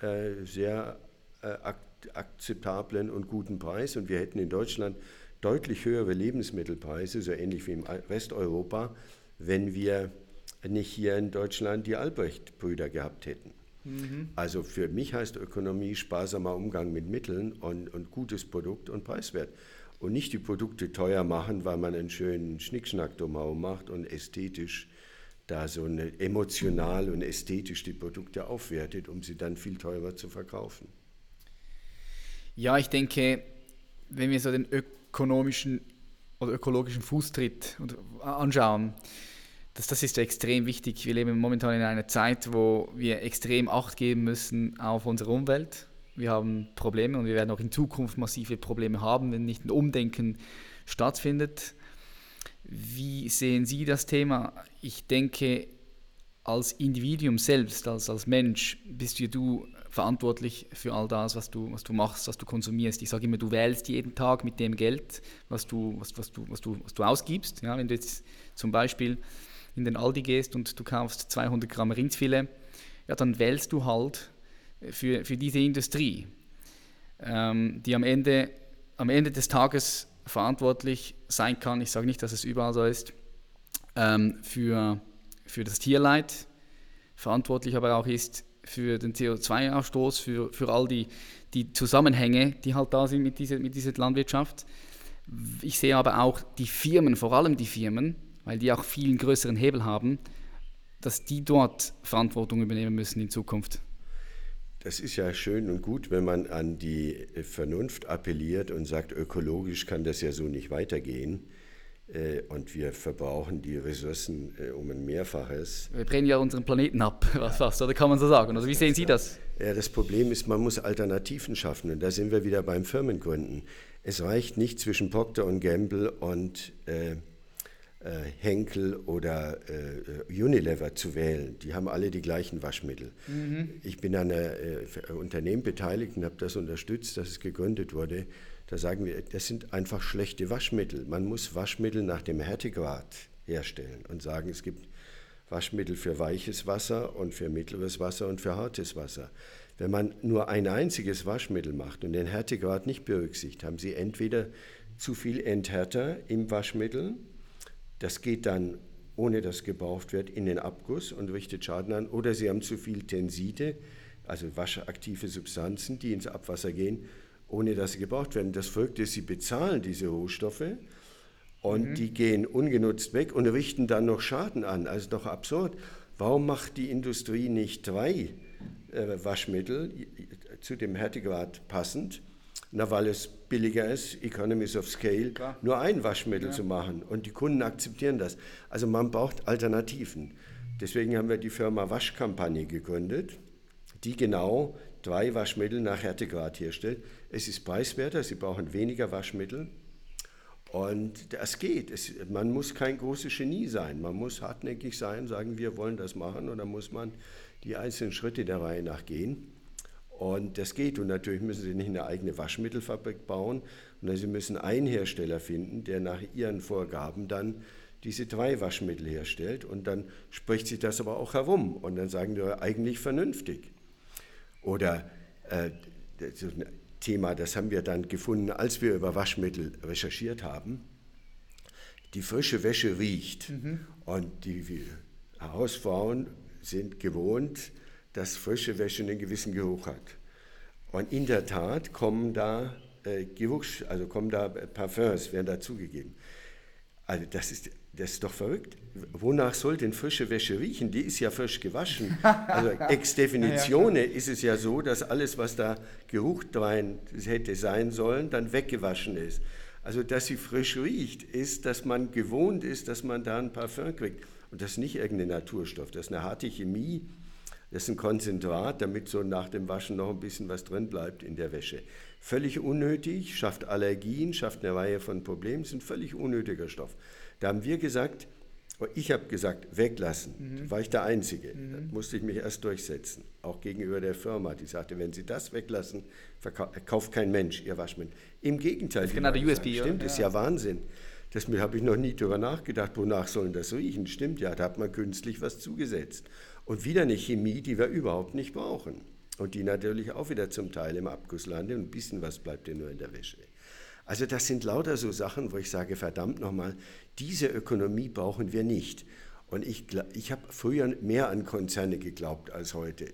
äh, sehr äh, ak akzeptablen und guten Preis. Und wir hätten in Deutschland deutlich höhere Lebensmittelpreise, so ähnlich wie im Rest Europa, wenn wir nicht hier in Deutschland die Albrecht-Brüder gehabt hätten. Mhm. Also für mich heißt Ökonomie sparsamer Umgang mit Mitteln und, und gutes Produkt und preiswert. Und nicht die Produkte teuer machen, weil man einen schönen Schnickschnack drumherum macht und ästhetisch da so eine emotional und ästhetisch die Produkte aufwertet, um sie dann viel teurer zu verkaufen. Ja, ich denke, wenn wir so den ökonomischen oder ökologischen Fußtritt anschauen, das, das ist extrem wichtig. Wir leben momentan in einer Zeit, wo wir extrem Acht geben müssen auf unsere Umwelt. Wir haben Probleme und wir werden auch in Zukunft massive Probleme haben, wenn nicht ein Umdenken stattfindet. Wie sehen Sie das Thema? Ich denke, als Individuum selbst, als, als Mensch, bist ja du verantwortlich für all das, was du, was du machst, was du konsumierst. Ich sage immer, du wählst jeden Tag mit dem Geld, was du, was, was du, was du, was du ausgibst. Ja, wenn du jetzt zum Beispiel in den Aldi gehst und du kaufst 200 Gramm Rindsfilet, ja, dann wählst du halt für, für diese Industrie, ähm, die am Ende, am Ende des Tages verantwortlich sein kann, ich sage nicht, dass es überall so ist, ähm, für, für das Tierleid, verantwortlich aber auch ist für den CO2-Ausstoß, für, für all die, die Zusammenhänge, die halt da sind mit dieser, mit dieser Landwirtschaft. Ich sehe aber auch die Firmen, vor allem die Firmen, weil die auch viel größeren Hebel haben, dass die dort Verantwortung übernehmen müssen in Zukunft. Das ist ja schön und gut, wenn man an die Vernunft appelliert und sagt, ökologisch kann das ja so nicht weitergehen. Äh, und wir verbrauchen die Ressourcen äh, um ein Mehrfaches. Wir drehen ja unseren Planeten ab, *laughs* fast, oder kann man so sagen? Also wie sehen Sie das? Ja, das Problem ist, man muss Alternativen schaffen. Und da sind wir wieder beim Firmengründen. Es reicht nicht zwischen Procter und Gamble und äh, äh, Henkel oder äh, Unilever zu wählen. Die haben alle die gleichen Waschmittel. Mhm. Ich bin an einem äh, Unternehmen beteiligt und habe das unterstützt, dass es gegründet wurde. Da sagen wir, das sind einfach schlechte Waschmittel. Man muss Waschmittel nach dem Härtegrad herstellen und sagen, es gibt Waschmittel für weiches Wasser und für mittleres Wasser und für hartes Wasser. Wenn man nur ein einziges Waschmittel macht und den Härtegrad nicht berücksichtigt, haben Sie entweder zu viel Enthärter im Waschmittel das geht dann, ohne dass gebraucht wird, in den Abguss und richtet Schaden an. Oder sie haben zu viel Tenside, also waschaktive Substanzen, die ins Abwasser gehen, ohne dass sie gebraucht werden. Das folgt ist, sie bezahlen diese Rohstoffe und mhm. die gehen ungenutzt weg und richten dann noch Schaden an. Also doch absurd. Warum macht die Industrie nicht drei äh, Waschmittel zu dem Härtegrad passend? Na, weil es billiger ist, Economies of Scale, Klar. nur ein Waschmittel ja. zu machen. Und die Kunden akzeptieren das. Also man braucht Alternativen. Deswegen haben wir die Firma Waschkampagne gegründet, die genau drei Waschmittel nach Härtegrad herstellt. Es ist preiswerter, sie brauchen weniger Waschmittel. Und das geht. Es, man muss kein großes Genie sein. Man muss hartnäckig sein, sagen, wir wollen das machen. Und dann muss man die einzelnen Schritte der Reihe nach gehen. Und das geht. Und natürlich müssen Sie nicht eine eigene Waschmittelfabrik bauen, sondern Sie müssen einen Hersteller finden, der nach Ihren Vorgaben dann diese drei Waschmittel herstellt. Und dann spricht sich das aber auch herum. Und dann sagen die eigentlich vernünftig. Oder äh, Thema, das haben wir dann gefunden, als wir über Waschmittel recherchiert haben. Die frische Wäsche riecht mhm. und die Hausfrauen sind gewohnt, dass frische Wäsche einen gewissen Geruch hat. Und in der Tat kommen da äh, Geruchs, also kommen da Parfums, werden dazugegeben. Also das ist, das ist doch verrückt. Wonach soll denn frische Wäsche riechen? Die ist ja frisch gewaschen. *laughs* Also ex definitione ja, ja, ist es ja so, dass alles, was da Geruch drin hätte sein sollen, dann weggewaschen ist. Also dass sie frisch riecht, ist, dass man gewohnt ist, dass man da ein Parfum kriegt. Und das ist nicht irgendein Naturstoff, das ist eine harte Chemie, das ist ein Konzentrat, damit so nach dem Waschen noch ein bisschen was drin bleibt in der Wäsche. Völlig unnötig, schafft Allergien, schafft eine Reihe von Problemen, ist ein völlig unnötiger Stoff. Da haben wir gesagt, oh, ich habe gesagt, weglassen. Mhm. Da war ich der Einzige. Mhm. Da musste ich mich erst durchsetzen. Auch gegenüber der Firma, die sagte, wenn Sie das weglassen, kauft kein Mensch Ihr Waschmittel. Im Gegenteil. genau der USB. Stimmt, ja. ist ja Wahnsinn. Das habe ich noch nie darüber nachgedacht, wonach sollen das riechen. Stimmt ja, da hat man künstlich was zugesetzt. Und wieder eine Chemie, die wir überhaupt nicht brauchen. Und die natürlich auch wieder zum Teil im Abguss landet und ein bisschen was bleibt ja nur in der Wäsche. Also das sind lauter so Sachen, wo ich sage, verdammt nochmal, diese Ökonomie brauchen wir nicht. Und ich, ich habe früher mehr an Konzerne geglaubt als heute.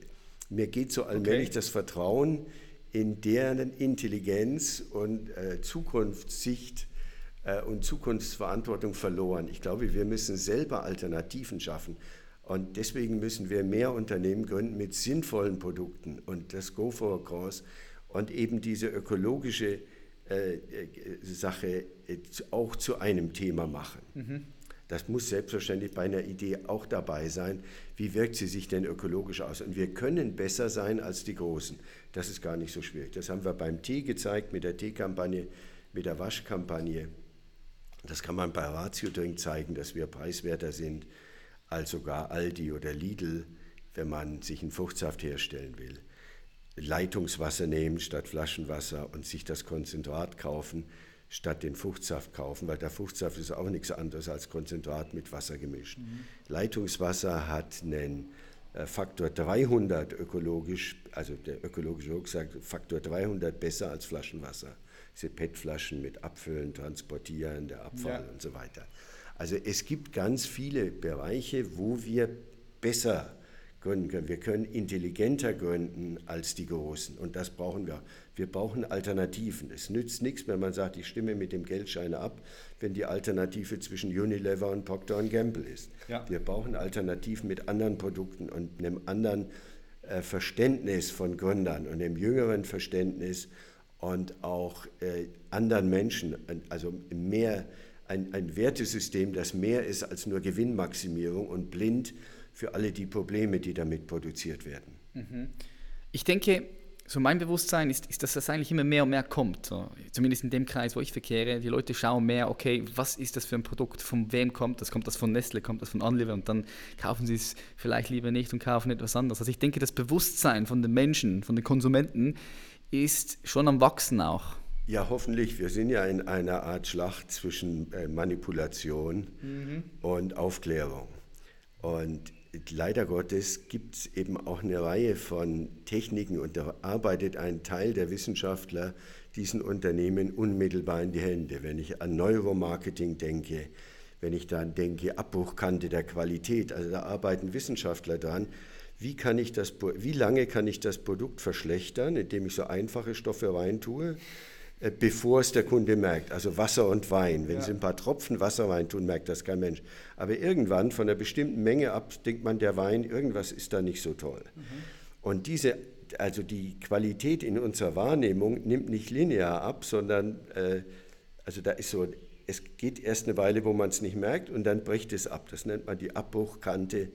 Mir geht so allmählich okay. das Vertrauen in deren Intelligenz und äh, Zukunftssicht äh, und Zukunftsverantwortung verloren. Ich glaube, wir müssen selber Alternativen schaffen. Und deswegen müssen wir mehr Unternehmen gründen mit sinnvollen Produkten und das Go for Across und eben diese ökologische äh, äh, Sache äh, auch zu einem Thema machen. Mhm. Das muss selbstverständlich bei einer Idee auch dabei sein. Wie wirkt sie sich denn ökologisch aus? Und wir können besser sein als die Großen. Das ist gar nicht so schwierig. Das haben wir beim Tee gezeigt, mit der Teekampagne, mit der Waschkampagne. Das kann man bei Ratio Drink zeigen, dass wir preiswerter sind als sogar Aldi oder Lidl, wenn man sich einen Fruchtsaft herstellen will. Leitungswasser nehmen statt Flaschenwasser und sich das Konzentrat kaufen statt den Fruchtsaft kaufen, weil der Fruchtsaft ist auch nichts anderes als Konzentrat mit Wasser gemischt. Mhm. Leitungswasser hat einen äh, Faktor 300 ökologisch, also der ökologische Rucksack, Faktor 300 besser als Flaschenwasser. Diese PET-Flaschen mit Abfüllen, Transportieren, der Abfall ja. und so weiter. Also es gibt ganz viele Bereiche, wo wir besser gründen können. Wir können intelligenter gründen als die Großen und das brauchen wir. Wir brauchen Alternativen. Es nützt nichts, wenn man sagt, ich stimme mit dem Geldschein ab, wenn die Alternative zwischen Unilever und Procter Gamble ist. Ja. Wir brauchen Alternativen mit anderen Produkten und einem anderen äh, Verständnis von Gründern und einem jüngeren Verständnis und auch äh, anderen Menschen, also mehr ein, ein Wertesystem, das mehr ist als nur Gewinnmaximierung und blind für alle die Probleme, die damit produziert werden. Mhm. Ich denke, so mein Bewusstsein ist, ist, dass das eigentlich immer mehr und mehr kommt. Zumindest in dem Kreis, wo ich verkehre. Die Leute schauen mehr, okay, was ist das für ein Produkt, von wem kommt das? Kommt das von Nestle, kommt das von Anliver? Und dann kaufen sie es vielleicht lieber nicht und kaufen etwas anderes. Also ich denke, das Bewusstsein von den Menschen, von den Konsumenten ist schon am Wachsen auch. Ja, hoffentlich. Wir sind ja in einer Art Schlacht zwischen äh, Manipulation mhm. und Aufklärung. Und leider Gottes gibt es eben auch eine Reihe von Techniken und da arbeitet ein Teil der Wissenschaftler diesen Unternehmen unmittelbar in die Hände. Wenn ich an Neuromarketing denke, wenn ich dann denke, Abbruchkante der Qualität, also da arbeiten Wissenschaftler dran, wie, kann ich das, wie lange kann ich das Produkt verschlechtern, indem ich so einfache Stoffe reintue bevor es der Kunde merkt. Also Wasser und Wein. Wenn ja. Sie ein paar Tropfen Wasser rein tun, merkt das kein Mensch. Aber irgendwann von einer bestimmten Menge ab denkt man, der Wein, irgendwas ist da nicht so toll. Mhm. Und diese, also die Qualität in unserer Wahrnehmung nimmt nicht linear ab, sondern äh, also da ist so, es geht erst eine Weile, wo man es nicht merkt und dann bricht es ab. Das nennt man die Abbruchkante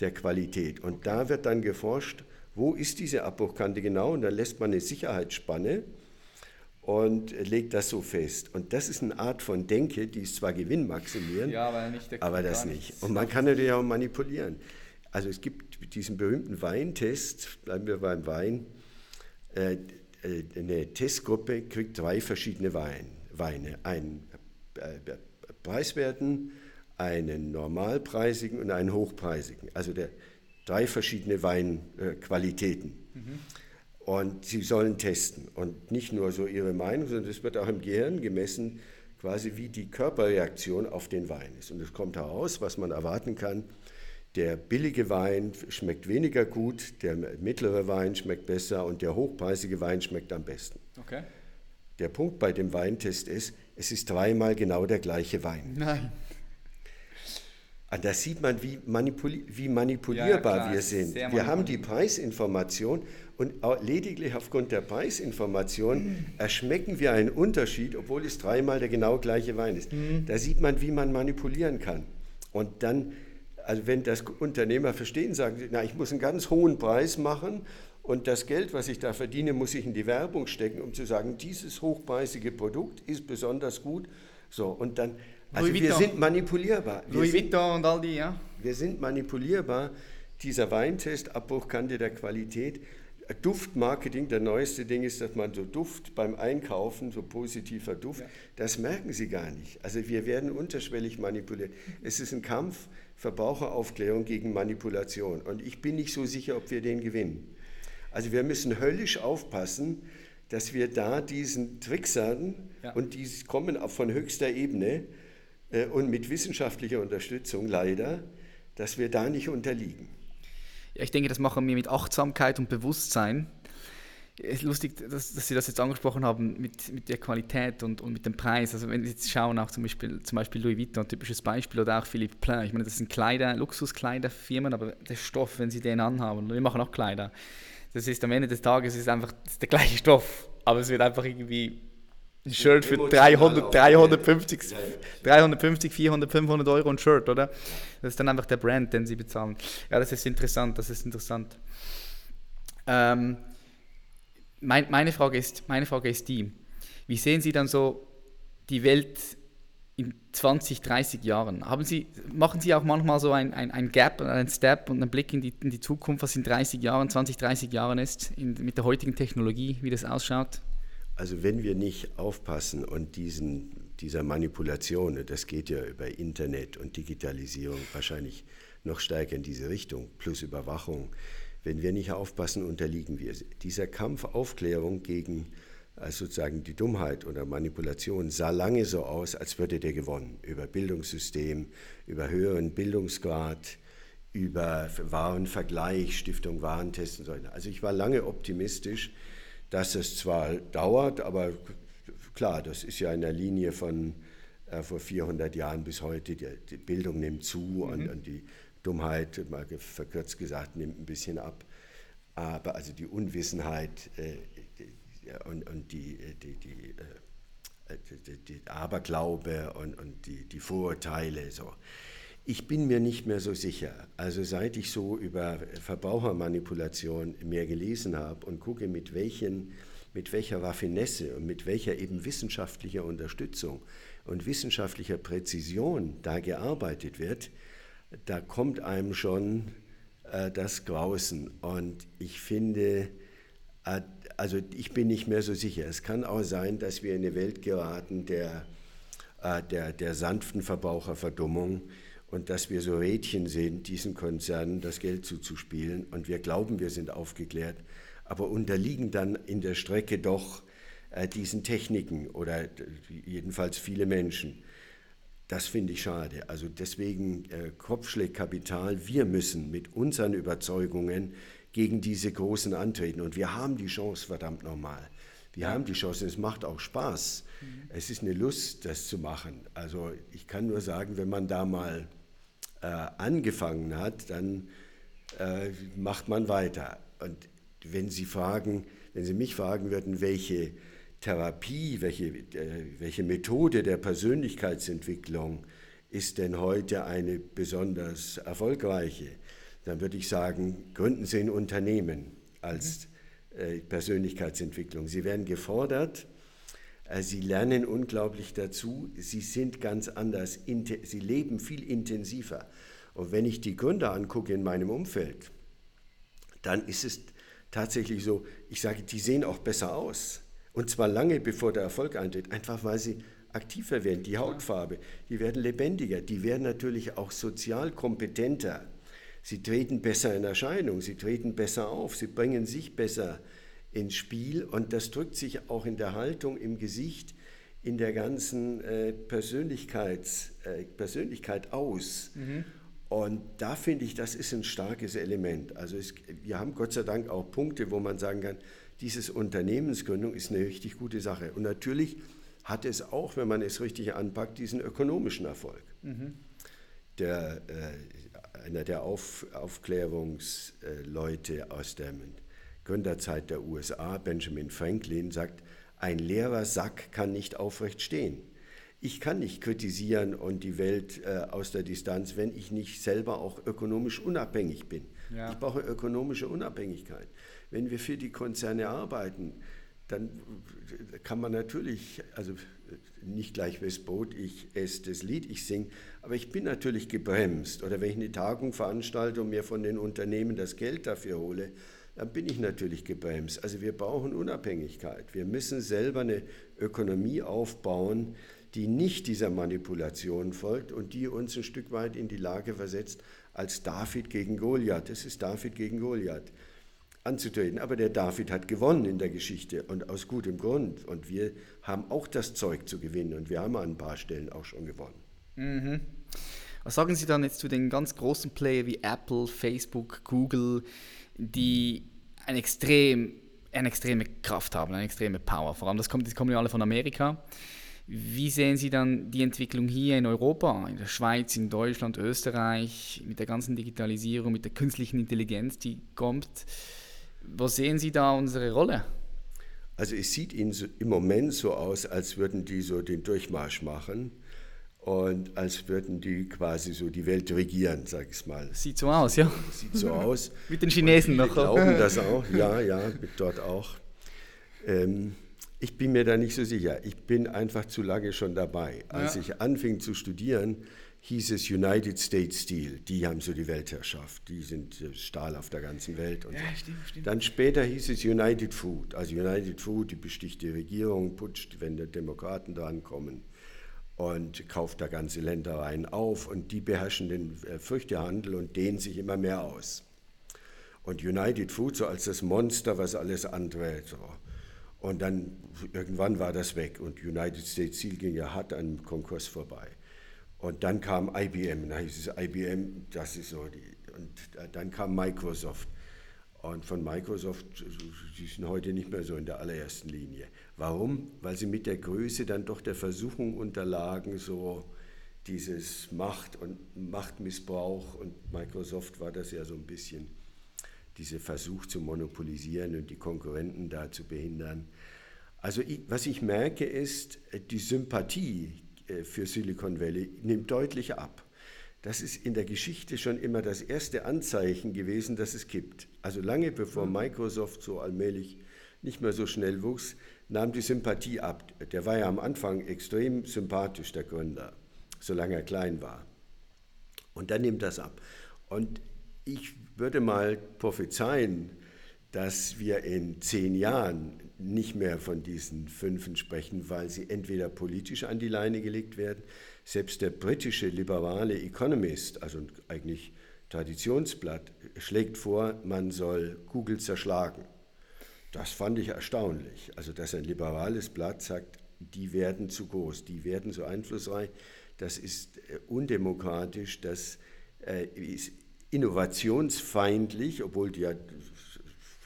der Qualität. Und da wird dann geforscht, wo ist diese Abbruchkante genau? Und dann lässt man eine Sicherheitsspanne und legt das so fest. Und das ist eine Art von Denke, die ist zwar gewinnmaximierend, ja, aber, aber das nicht. Und man kann natürlich auch manipulieren. Also es gibt diesen berühmten Weintest, bleiben wir beim Wein, äh, äh, eine Testgruppe kriegt drei verschiedene Wein, Weine, einen äh, preiswerten, einen normalpreisigen und einen hochpreisigen. Also der, drei verschiedene Weinqualitäten. Mhm. Und sie sollen testen und nicht nur so ihre Meinung, sondern es wird auch im Gehirn gemessen, quasi wie die Körperreaktion auf den Wein ist. Und es kommt heraus, was man erwarten kann. Der billige Wein schmeckt weniger gut, der mittlere Wein schmeckt besser und der hochpreisige Wein schmeckt am besten. Okay. Der Punkt bei dem Weintest ist, es ist dreimal genau der gleiche Wein. Nein. Und da sieht man, wie, manipuli wie manipulierbar Ja, klar, wir sind. Wir haben die Preisinformation und lediglich aufgrund der Preisinformation erschmecken wir einen Unterschied, obwohl es dreimal der genau gleiche Wein ist. Da sieht man, wie man manipulieren kann. Und dann, also wenn das Unternehmer verstehen, sagen sie, na, ich muss einen ganz hohen Preis machen und das Geld, was ich da verdiene, muss ich in die Werbung stecken, um zu sagen, dieses hochpreisige Produkt ist besonders gut. So, und dann, also Louis wir Vuitton. sind manipulierbar. Wir Louis sind, Vuitton und all die, ja. wir sind manipulierbar. Dieser Weintest, Abbruchkante der Qualität, Duftmarketing, der neueste Ding ist, dass man so Duft beim Einkaufen, so positiver Duft, das merken Sie gar nicht. Also wir werden unterschwellig manipuliert. Es ist ein Kampf, Verbraucheraufklärung gegen Manipulation. Und ich bin nicht so sicher, ob wir den gewinnen. Also wir müssen höllisch aufpassen, dass wir da diesen Tricksern, Ja. und die kommen auch von höchster Ebene und mit wissenschaftlicher Unterstützung leider, dass wir da nicht unterliegen. Ja, ich denke, das machen wir mit Achtsamkeit und Bewusstsein. Es ist lustig, dass, dass Sie das jetzt angesprochen haben mit, mit der Qualität und, und mit dem Preis. Also wenn Sie jetzt schauen, auch zum Beispiel, zum Beispiel Louis Vuitton, typisches Beispiel, oder auch Philippe Plein. Ich meine, das sind Kleider, Luxuskleiderfirmen, aber der Stoff, wenn Sie den anhaben, und wir machen auch Kleider, das ist am Ende des Tages ist einfach der gleiche Stoff, aber es wird einfach irgendwie ein Shirt für Emotional 300, auch, 350, ja. Ja, ja. 350, 400, 500 Euro ein Shirt, oder? Das ist dann einfach der Brand, den sie bezahlen. Ja, das ist interessant, das ist interessant. Ähm, mein, meine, Frage ist, meine Frage ist die, wie sehen Sie dann so die Welt in 20, 30 Jahren? Haben Sie, machen Sie auch manchmal so ein, ein, ein Gap, einen Step und einen Blick in die, in die Zukunft, was in 30 Jahren, 20, 30 Jahren ist, in, mit der heutigen Technologie, wie das ausschaut? Also wenn wir nicht aufpassen und diesen, dieser Manipulation, das geht ja über Internet und Digitalisierung wahrscheinlich noch stärker in diese Richtung, plus Überwachung, wenn wir nicht aufpassen, unterliegen wir. Dieser Kampf Aufklärung gegen also sozusagen die Dummheit oder Manipulation sah lange so aus, als würde der gewonnen. Über Bildungssystem, über höheren Bildungsgrad, über Warenvergleich, Stiftung Warentest und so weiter. Also ich war lange optimistisch, dass es zwar dauert, aber klar, das ist ja in der Linie von äh, vor 400 Jahren bis heute, die, die Bildung nimmt zu und, und die Dummheit, mal verkürzt gesagt, nimmt ein bisschen ab. Aber also die Unwissenheit äh, die, und, und die, äh, die, die, äh, die, die Aberglaube und, und die, die Vorurteile. So. Ich bin mir nicht mehr so sicher. Also seit ich so über Verbrauchermanipulation mehr gelesen habe und gucke, mit, welchen, mit welcher Raffinesse und mit welcher eben wissenschaftlicher Unterstützung und wissenschaftlicher Präzision da gearbeitet wird, da kommt einem schon äh, das Grausen. Und ich finde, äh, also ich bin nicht mehr so sicher. Es kann auch sein, dass wir in eine Welt geraten der, äh, der, der sanften Verbraucherverdummung und dass wir so Rädchen sind, diesen Konzernen das Geld zuzuspielen. Und wir glauben, wir sind aufgeklärt, aber unterliegen dann in der Strecke doch äh, diesen Techniken oder jedenfalls viele Menschen. Das finde ich schade. Also deswegen äh, Kopfschlägkapital. Wir müssen mit unseren Überzeugungen gegen diese Großen antreten. Und wir haben die Chance, verdammt nochmal. Wir haben die Chance, es macht auch Spaß. Es ist eine Lust, das zu machen. Also ich kann nur sagen, wenn man da mal äh, angefangen hat, dann äh, macht man weiter. Und wenn Sie fragen, wenn Sie mich fragen würden, welche Therapie, welche, äh, welche Methode der Persönlichkeitsentwicklung ist denn heute eine besonders erfolgreiche, dann würde ich sagen, gründen Sie ein Unternehmen als äh, Persönlichkeitsentwicklung. Sie werden gefordert, Sie lernen unglaublich dazu, Sie sind ganz anders, Sie leben viel intensiver. Und wenn ich die Gründer angucke in meinem Umfeld, dann ist es tatsächlich so, ich sage, die sehen auch besser aus. Und zwar lange bevor der Erfolg eintritt, einfach weil sie aktiver werden. Die Hautfarbe, die werden lebendiger, die werden natürlich auch sozial kompetenter. Sie treten besser in Erscheinung, sie treten besser auf, sie bringen sich besser ins Spiel und das drückt sich auch in der Haltung, im Gesicht, in der ganzen äh, Persönlichkeits, äh, Persönlichkeit aus. Mhm. Und da finde ich, das ist ein starkes Element. Also es, wir haben Gott sei Dank auch Punkte, wo man sagen kann, dieses Unternehmensgründung ist eine richtig gute Sache. Und natürlich hat es auch, wenn man es richtig anpackt, diesen ökonomischen Erfolg. Mhm. Der, äh, einer der Auf, Aufklärungsleute aus der Gründerzeit der USA, Benjamin Franklin, sagt, ein leerer Sack kann nicht aufrecht stehen. Ich kann nicht kritisieren und die Welt äh, aus der Distanz, wenn ich nicht selber auch ökonomisch unabhängig bin. Ja. Ich brauche ökonomische Unabhängigkeit. Wenn wir für die Konzerne arbeiten, dann kann man natürlich, also nicht gleich wes Boot, ich esse das Lied, ich singe, aber ich bin natürlich gebremst. Oder wenn ich eine Tagung veranstalte und mir von den Unternehmen das Geld dafür hole, dann bin ich natürlich gebremst. Also wir brauchen Unabhängigkeit. Wir müssen selber eine Ökonomie aufbauen, die nicht dieser Manipulation folgt und die uns ein Stück weit in die Lage versetzt, als David gegen Goliath, das ist David gegen Goliath, anzutreten. Aber der David hat gewonnen in der Geschichte und aus gutem Grund. Und wir haben auch das Zeug zu gewinnen und wir haben an ein paar Stellen auch schon gewonnen. Mhm. Was sagen Sie dann jetzt zu den ganz großen Playern wie Apple, Facebook, Google, die eine, extrem, eine extreme Kraft haben, eine extreme Power? Vor allem, das kommt, die kommen ja alle von Amerika. Wie sehen Sie dann die Entwicklung hier in Europa, in der Schweiz, in Deutschland, Österreich, mit der ganzen Digitalisierung, mit der künstlichen Intelligenz, die kommt? Wo sehen Sie da unsere Rolle? Also es sieht im Moment so aus, als würden die so den Durchmarsch machen und als würden die quasi so die Welt regieren, sag ich mal. Sieht so aus, ja. *laughs* Sieht so aus. *laughs* Mit den Chinesen noch. glauben *laughs* das auch, ja, ja, dort auch. Ähm, ich bin mir da nicht so sicher. Ich bin einfach zu lange schon dabei. Als ja. ich anfing zu studieren, hieß es United States Steel, die haben so die Weltherrschaft, die sind Stahl auf der ganzen Welt. Ja, so. stimmt, stimmt. Dann später hieß es United Food, also United Food, die besticht die Regierung, putscht, wenn die Demokraten da ankommen und kauft da ganze Ländereien auf und die beherrschen den äh, Früchtehandel und dehnen sich immer mehr aus. Und United Food so als das Monster, was alles andere so. Und dann irgendwann war das weg und United States Steel ging ja hart an Konkurs vorbei. Und dann kam IBM, da hieß es IBM, das ist so die. Und dann kam Microsoft. Und von Microsoft, sie sind heute nicht mehr so in der allerersten Linie. Warum? Weil sie mit der Größe dann doch der Versuchung unterlagen, so dieses Macht und Machtmissbrauch. Und Microsoft war das ja so ein bisschen, dieser Versuch zu monopolisieren und die Konkurrenten da zu behindern. Also was ich merke ist, die Sympathie äh, für Silicon Valley nimmt deutlich ab. Das ist in der Geschichte schon immer das erste Anzeichen gewesen, dass es kippt. Also lange bevor Microsoft so allmählich nicht mehr so schnell wuchs, nahm die Sympathie ab. Der war ja am Anfang extrem sympathisch, der Gründer, solange er klein war. Und dann nimmt das ab. Und ich würde mal prophezeien, dass wir in zehn Jahren nicht mehr von diesen Fünfen sprechen, weil sie entweder politisch an die Leine gelegt werden. Selbst der britische liberale Economist, also eigentlich Traditionsblatt, schlägt vor, man soll Google zerschlagen. Das fand ich erstaunlich. Also, dass ein liberales Blatt sagt, die werden zu groß, die werden so einflussreich, das ist äh, undemokratisch, das äh, ist innovationsfeindlich, obwohl die ja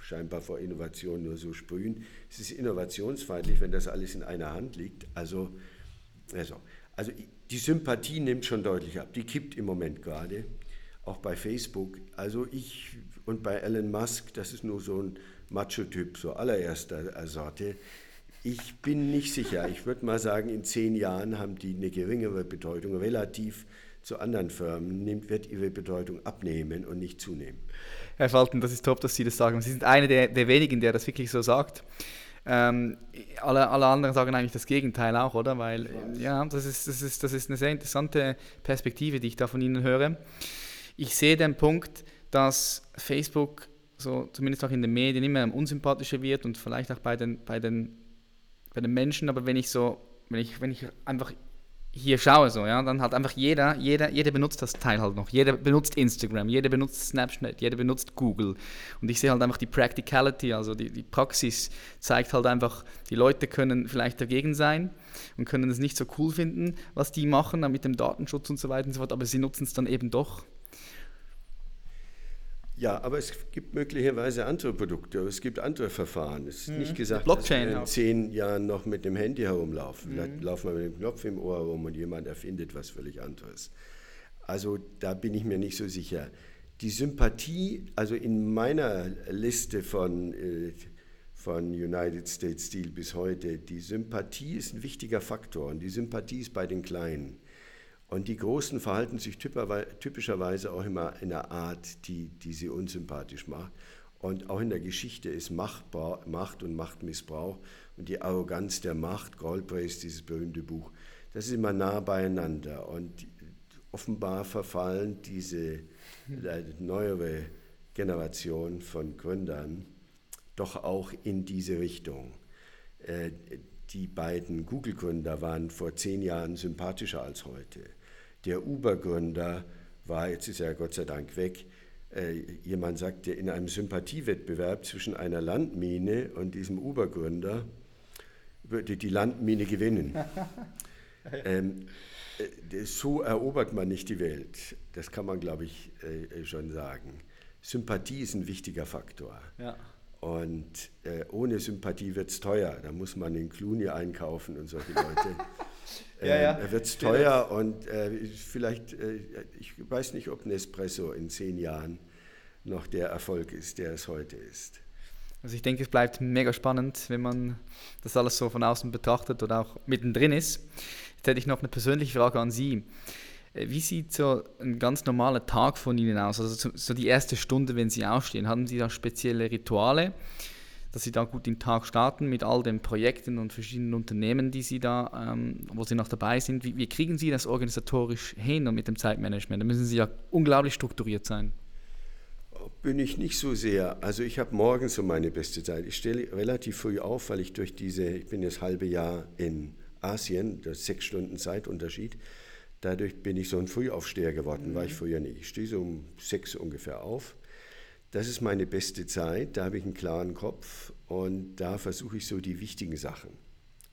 scheinbar vor Innovation nur so sprühen. Es ist innovationsfeindlich, wenn das alles in einer Hand liegt. Also, also, also die Sympathie nimmt schon deutlich ab. Die kippt im Moment gerade, auch bei Facebook. Also ich und bei Elon Musk, das ist nur so ein Macho-Typ, so allererster Sorte. Ich bin nicht sicher. Ich würde mal sagen, in zehn Jahren haben die eine geringere Bedeutung relativ zu anderen Firmen, nimmt, wird ihre Bedeutung abnehmen und nicht zunehmen. Herr Falten, das ist top, dass Sie das sagen. Sie sind einer der, der wenigen, der das wirklich so sagt. Ähm, alle, alle anderen sagen eigentlich das Gegenteil auch, oder? Weil, ja, das ist, das, ist, das ist eine sehr interessante Perspektive, die ich da von Ihnen höre. Ich sehe den Punkt, dass Facebook so zumindest auch in den Medien immer unsympathischer wird und vielleicht auch bei den, bei den, bei den Menschen, aber wenn ich so, wenn ich, wenn ich einfach hier schaue so, ja, dann hat einfach jeder, jeder, jeder benutzt das Teil halt noch. Jeder benutzt Instagram, jeder benutzt Snapchat, jeder benutzt Google. Und ich sehe halt einfach die Practicality, also die, die Praxis zeigt halt einfach, die Leute können vielleicht dagegen sein und können es nicht so cool finden, was die machen mit dem Datenschutz und so weiter und so fort, aber sie nutzen es dann eben doch. Ja, aber es gibt möglicherweise andere Produkte, es gibt andere Verfahren. Es ist mhm. nicht gesagt, Blockchain dass wir in zehn Jahren noch mit dem Handy herumlaufen. Mhm. Vielleicht laufen wir mit dem Knopf im Ohr herum und jemand erfindet was völlig anderes. Also da bin ich mir nicht so sicher. Die Sympathie, also in meiner Liste von, äh, von United States Steel bis heute, die Sympathie ist ein wichtiger Faktor und die Sympathie ist bei den Kleinen. Und die Großen verhalten sich typischerweise auch immer in einer Art, die, die sie unsympathisch macht. Und auch in der Geschichte ist Macht und Machtmissbrauch und die Arroganz der Macht, Galbraith, dieses berühmte Buch, das ist immer nah beieinander. Und offenbar verfallen diese neuere Generation von Gründern doch auch in diese Richtung. Äh, die beiden Google-Gründer waren vor zehn Jahren sympathischer als heute der Uber-Gründer war, jetzt ist er Gott sei Dank weg, äh, jemand sagte, in einem Sympathiewettbewerb zwischen einer Landmine und diesem Uber-Gründer würde die Landmine gewinnen. *laughs* ähm, äh, so erobert man nicht die Welt. Das kann man, glaube ich, äh, schon sagen. Sympathie ist ein wichtiger Faktor. Ja. Und äh, ohne Sympathie wird es teuer. Da muss man den Clooney einkaufen und solche Leute. *laughs* ja, ja. Er wird teuer und äh, vielleicht, äh, ich weiß nicht, ob Nespresso in zehn Jahren noch der Erfolg ist, der es heute ist. Also ich denke, es bleibt mega spannend, wenn man das alles so von außen betrachtet oder auch mittendrin ist. Jetzt hätte ich noch eine persönliche Frage an Sie. Äh, wie sieht so ein ganz normaler Tag von Ihnen aus? Also so die erste Stunde, wenn Sie aufstehen, haben Sie da spezielle Rituale? Dass sie da gut den Tag starten mit all den Projekten und verschiedenen Unternehmen, die sie da, ähm, wo sie noch dabei sind. Wie, wie, kriegen Sie das organisatorisch hin und mit dem Zeitmanagement? Da müssen Sie ja unglaublich strukturiert sein. Bin ich nicht so sehr. Also ich habe morgens so meine beste Zeit. Ich stehe relativ früh auf, weil ich durch diese, ich bin jetzt halbe Jahr in Asien, das ist sechs Stunden Zeitunterschied. Dadurch bin ich so ein Frühaufsteher geworden, mhm. war ich früher nicht. Ich stehe so um sechs ungefähr auf das ist meine beste Zeit, da habe ich einen klaren Kopf und da versuche ich so die wichtigen Sachen,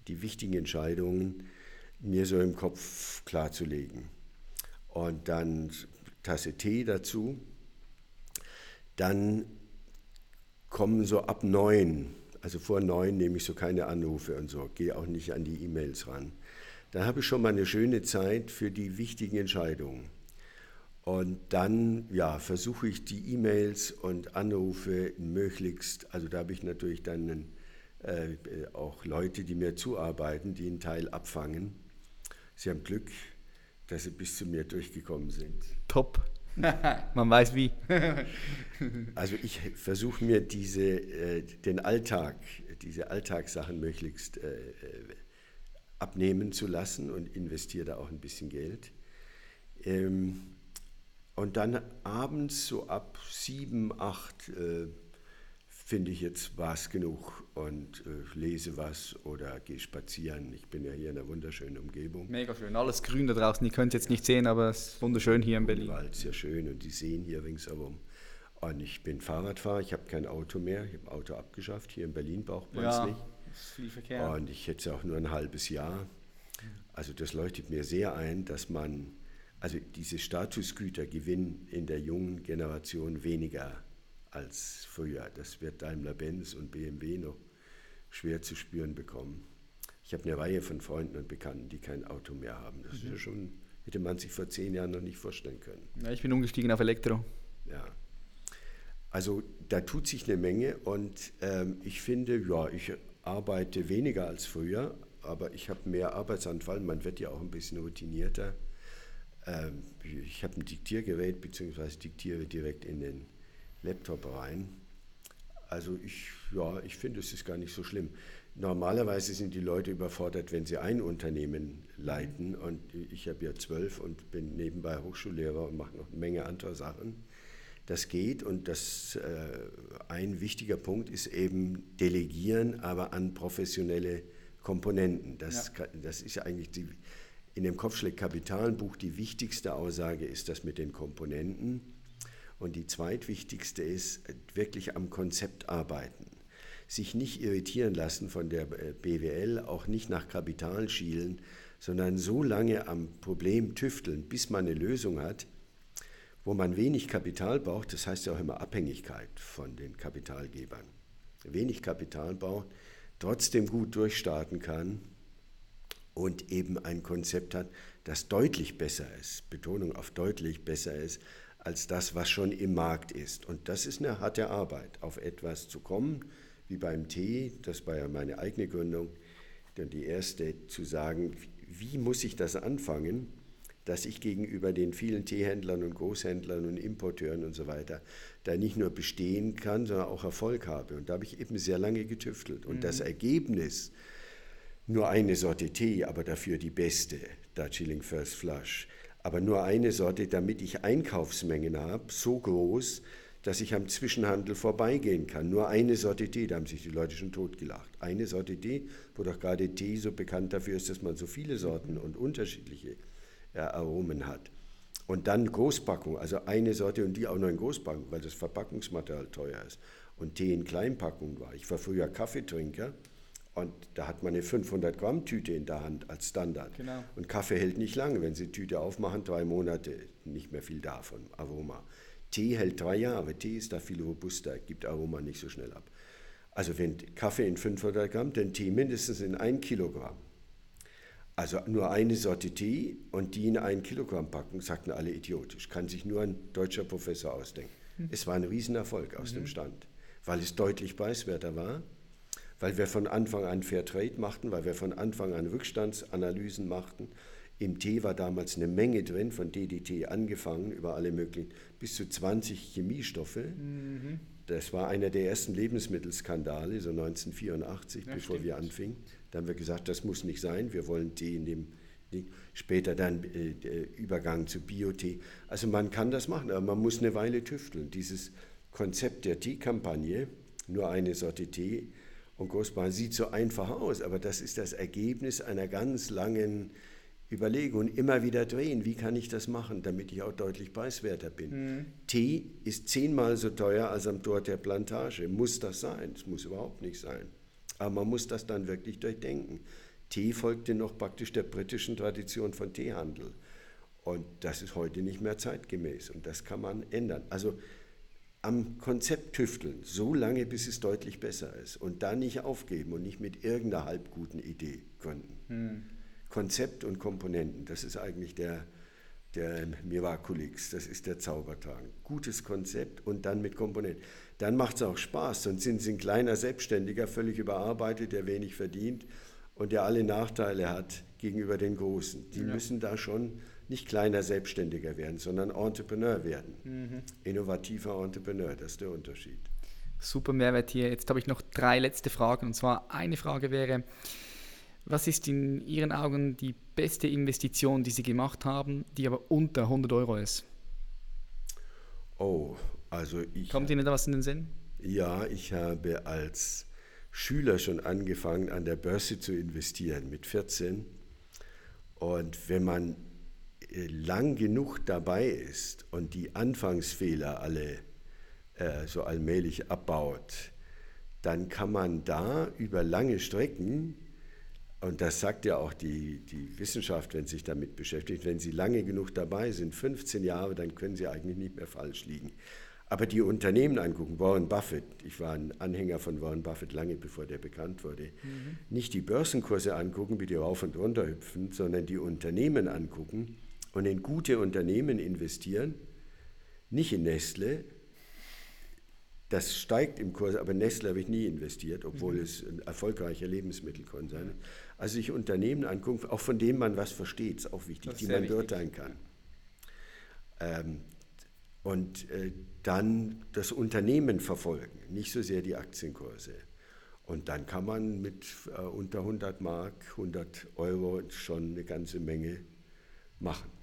die wichtigen Entscheidungen mir so im Kopf klarzulegen. Und dann Tasse Tee dazu. Dann kommen so ab neun, also vor neun nehme ich so keine Anrufe und so, gehe auch nicht an die E-Mails ran. Dann habe ich schon mal eine schöne Zeit für die wichtigen Entscheidungen. Und dann ja, versuche ich die E-Mails und Anrufe möglichst, also da habe ich natürlich dann äh, auch Leute, die mir zuarbeiten, die einen Teil abfangen. Sie haben Glück, dass sie bis zu mir durchgekommen sind. Top. *laughs* Man weiß wie. also ich versuche mir diese, äh, den Alltag, diese Alltagssachen möglichst äh, abnehmen zu lassen und investiere da auch ein bisschen Geld. Ähm, und dann abends so ab sieben, acht äh, finde ich jetzt war es genug und äh, lese was oder gehe spazieren. Ich bin ja hier in einer wunderschönen Umgebung. Mega schön, alles grün da draußen. Ihr könnt es jetzt nicht sehen, aber es ist wunderschön hier in Berlin. Wald sehr schön und die Seen hier ringsherum. Und ich bin Fahrradfahrer, ich habe kein Auto mehr, ich habe ein Auto abgeschafft. Hier in Berlin braucht man es ja, nicht. Ist viel Verkehr. Und ich hätte es auch nur ein halbes Jahr. Also das leuchtet mir sehr ein, dass man also diese Statusgüter gewinnen in der jungen Generation weniger als früher. Das wird Daimler-Benz und BMW noch schwer zu spüren bekommen. Ich habe eine Reihe von Freunden und Bekannten, die kein Auto mehr haben. Das mhm. ja schon, hätte man sich vor zehn Jahren noch nicht vorstellen können. Ja, ich bin umgestiegen auf Elektro. Ja. Also da tut sich eine Menge und ähm, ich finde, ja, ich arbeite weniger als früher, aber ich habe mehr Arbeitsanfall. Man wird ja auch ein bisschen routinierter. Ähm, ich habe ein Diktiergerät bzw. diktiere direkt in den Laptop rein. Also ich, ja, ich finde, es ist gar nicht so schlimm. Normalerweise sind die Leute überfordert, wenn sie ein Unternehmen leiten und ich habe ja zwölf und bin nebenbei Hochschullehrer und mache noch eine Menge anderer Sachen. Das geht und das, äh, ein wichtiger Punkt ist eben Delegieren, aber an professionelle Komponenten. Das, ja. das ist ja eigentlich die, in dem Kopfschläg Kapitalenbuch die wichtigste Aussage ist das mit den Komponenten. Und die zweitwichtigste ist äh, wirklich am Konzept arbeiten. Sich nicht irritieren lassen von der äh, BWL, auch nicht nach Kapital schielen, sondern so lange am Problem tüfteln, bis man eine Lösung hat, wo man wenig Kapital braucht, das heißt ja auch immer Abhängigkeit von den Kapitalgebern, wenig Kapital braucht, trotzdem gut durchstarten kann und eben ein Konzept hat, das deutlich besser ist, Betonung auf deutlich besser ist, als das, was schon im Markt ist. Und das ist eine harte Arbeit, auf etwas zu kommen, wie beim Tee, das war ja meine eigene Gründung, dann die erste, zu sagen, wie muss ich das anfangen, dass ich gegenüber den vielen Teehändlern und Großhändlern und Importeuren und so weiter da nicht nur bestehen kann, sondern auch Erfolg habe. Und da habe ich eben sehr lange getüftelt. Und mhm. das Ergebnis, nur eine Sorte Tee, aber dafür die beste, Darjeeling First Flush, aber nur eine Sorte, damit ich Einkaufsmengen habe, so groß, dass ich am Zwischenhandel vorbeigehen kann. Nur eine Sorte Tee, da haben sich die Leute schon totgelacht. Eine Sorte Tee, wo doch gerade Tee so bekannt dafür ist, dass man so viele Sorten und unterschiedliche äh, Aromen hat. Und dann Großpackung, also eine Sorte und die auch noch in Großpackung, weil das Verpackungsmaterial teuer ist. Und Tee in Kleinpackung war. Ich war früher Kaffeetrinker und da hat man eine 500 Gramm Tüte in der Hand als Standard. Genau. Und Kaffee hält nicht lange. Wenn Sie die Tüte aufmachen, drei Monate, nicht mehr viel davon, Aroma. Tee hält drei Jahre. Tee ist da viel robuster, gibt Aroma nicht so schnell ab. Also wenn Kaffee in 500 Gramm, dann Tee mindestens in 1 Kilogramm. Also nur eine Sorte Tee und die in ein Kilogramm packen, sagten alle idiotisch. Kann sich nur ein deutscher Professor ausdenken. Mhm. Es war ein Riesenerfolg aus mhm. dem Stand, weil es deutlich preiswerter war, weil wir von Anfang an Fair Trade machten, weil wir von Anfang an Rückstandsanalysen machten im Tee war damals eine Menge drin, von DDT angefangen, über alle möglichen, bis zu 20 Chemiestoffe. Mhm. Das war einer der ersten Lebensmittelskandale, so 1984, ja, bevor stimmt. wir anfingen. Da haben wir gesagt, das muss nicht sein, wir wollen Tee in dem Später dann äh, Übergang zu Biotee. Also man kann das machen, aber man muss eine Weile tüfteln. Dieses Konzept der Teekampagne, nur eine Sorte Tee und Großbahn, sieht so einfach aus, aber das ist das Ergebnis einer ganz langen überlege und immer wieder drehen, wie kann ich das machen, damit ich auch deutlich preiswerter bin. Mhm. Tee ist zehnmal so teuer als am Tor der Plantage. Muss das sein? Es muss überhaupt nicht sein. Aber man muss das dann wirklich durchdenken. Tee folgte noch praktisch der britischen Tradition von Teehandel. Und das ist heute nicht mehr zeitgemäß und das kann man ändern. Also am Konzept tüfteln, so lange, bis es deutlich besser ist und dann nicht aufgeben und nicht mit irgendeiner halbguten Idee gründen. Mhm. Konzept und Komponenten. Das ist eigentlich der, der Miraculix, das ist der Zaubertrank. Gutes Konzept und dann mit Komponenten. Dann macht es auch Spaß, sonst sind Sie ein kleiner Selbstständiger, völlig überarbeitet, der wenig verdient und der alle Nachteile hat gegenüber den Großen. Die ja. müssen da schon nicht kleiner Selbstständiger werden, sondern Entrepreneur werden. Mhm. Innovativer Entrepreneur, das ist der Unterschied. Super Mehrwert hier. Jetzt habe ich noch drei letzte Fragen. Und zwar eine Frage wäre, was ist in Ihren Augen die beste Investition, die Sie gemacht haben, die aber unter 100 Euro ist? Oh, also ich. Kommt Ihnen da was in den Sinn? Ja, ich habe als Schüler schon angefangen, an der Börse zu investieren mit 14. Und wenn man lang genug dabei ist und die Anfangsfehler alle äh, so allmählich abbaut, dann kann man da über lange Strecken und das sagt ja auch die, die Wissenschaft, wenn sie sich damit beschäftigt, wenn sie lange genug dabei sind, 15 Jahre, dann können sie eigentlich nicht mehr falsch liegen. Aber die Unternehmen angucken, Warren Buffett, ich war ein Anhänger von Warren Buffett lange bevor der bekannt wurde, mhm. nicht die Börsenkurse angucken, wie die rauf und runter hüpfen, sondern die Unternehmen angucken und in gute Unternehmen investieren, nicht in Nestle, das steigt im Kurs, aber Nestle habe ich nie investiert, obwohl mhm. es ein erfolgreicher Lebensmittelkonzern ist. Also sich Unternehmen angucken, auch von denen man was versteht, ist auch wichtig, ist die man wichtig. beurteilen kann. Ähm, und äh, dann das Unternehmen verfolgen, nicht so sehr die Aktienkurse. Und dann kann man mit äh, unter 100 Mark, 100 Euro schon eine ganze Menge machen.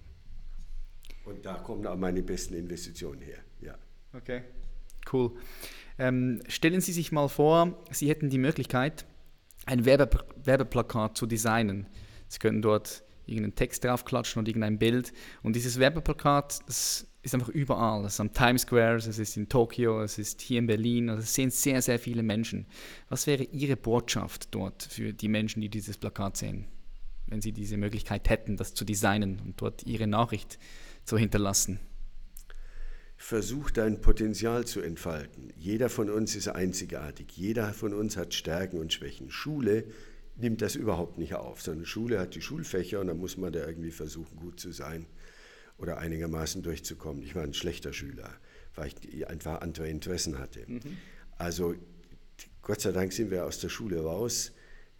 Und da kommen auch meine besten Investitionen her. Ja. Okay, cool. Ähm, stellen Sie sich mal vor, Sie hätten die Möglichkeit, ein Werbe Werbeplakat zu designen. Sie können dort irgendeinen Text draufklatschen oder irgendein Bild. Und dieses Werbeplakat, das ist einfach überall. Es ist am Times Square, es ist in Tokio, es ist hier in Berlin. Also es sehen sehr, sehr viele Menschen. Was wäre Ihre Botschaft dort für die Menschen, die dieses Plakat sehen? Wenn Sie diese Möglichkeit hätten, das zu designen und dort Ihre Nachricht zu hinterlassen. Versuch dein Potenzial zu entfalten. Jeder von uns ist einzigartig. Jeder von uns hat Stärken und Schwächen. Schule nimmt das überhaupt nicht auf, sondern Schule hat die Schulfächer und dann muss man da irgendwie versuchen, gut zu sein oder einigermaßen durchzukommen. Ich war ein schlechter Schüler, weil ich einfach andere Interessen hatte. Mhm. Also Gott sei Dank sind wir aus der Schule raus.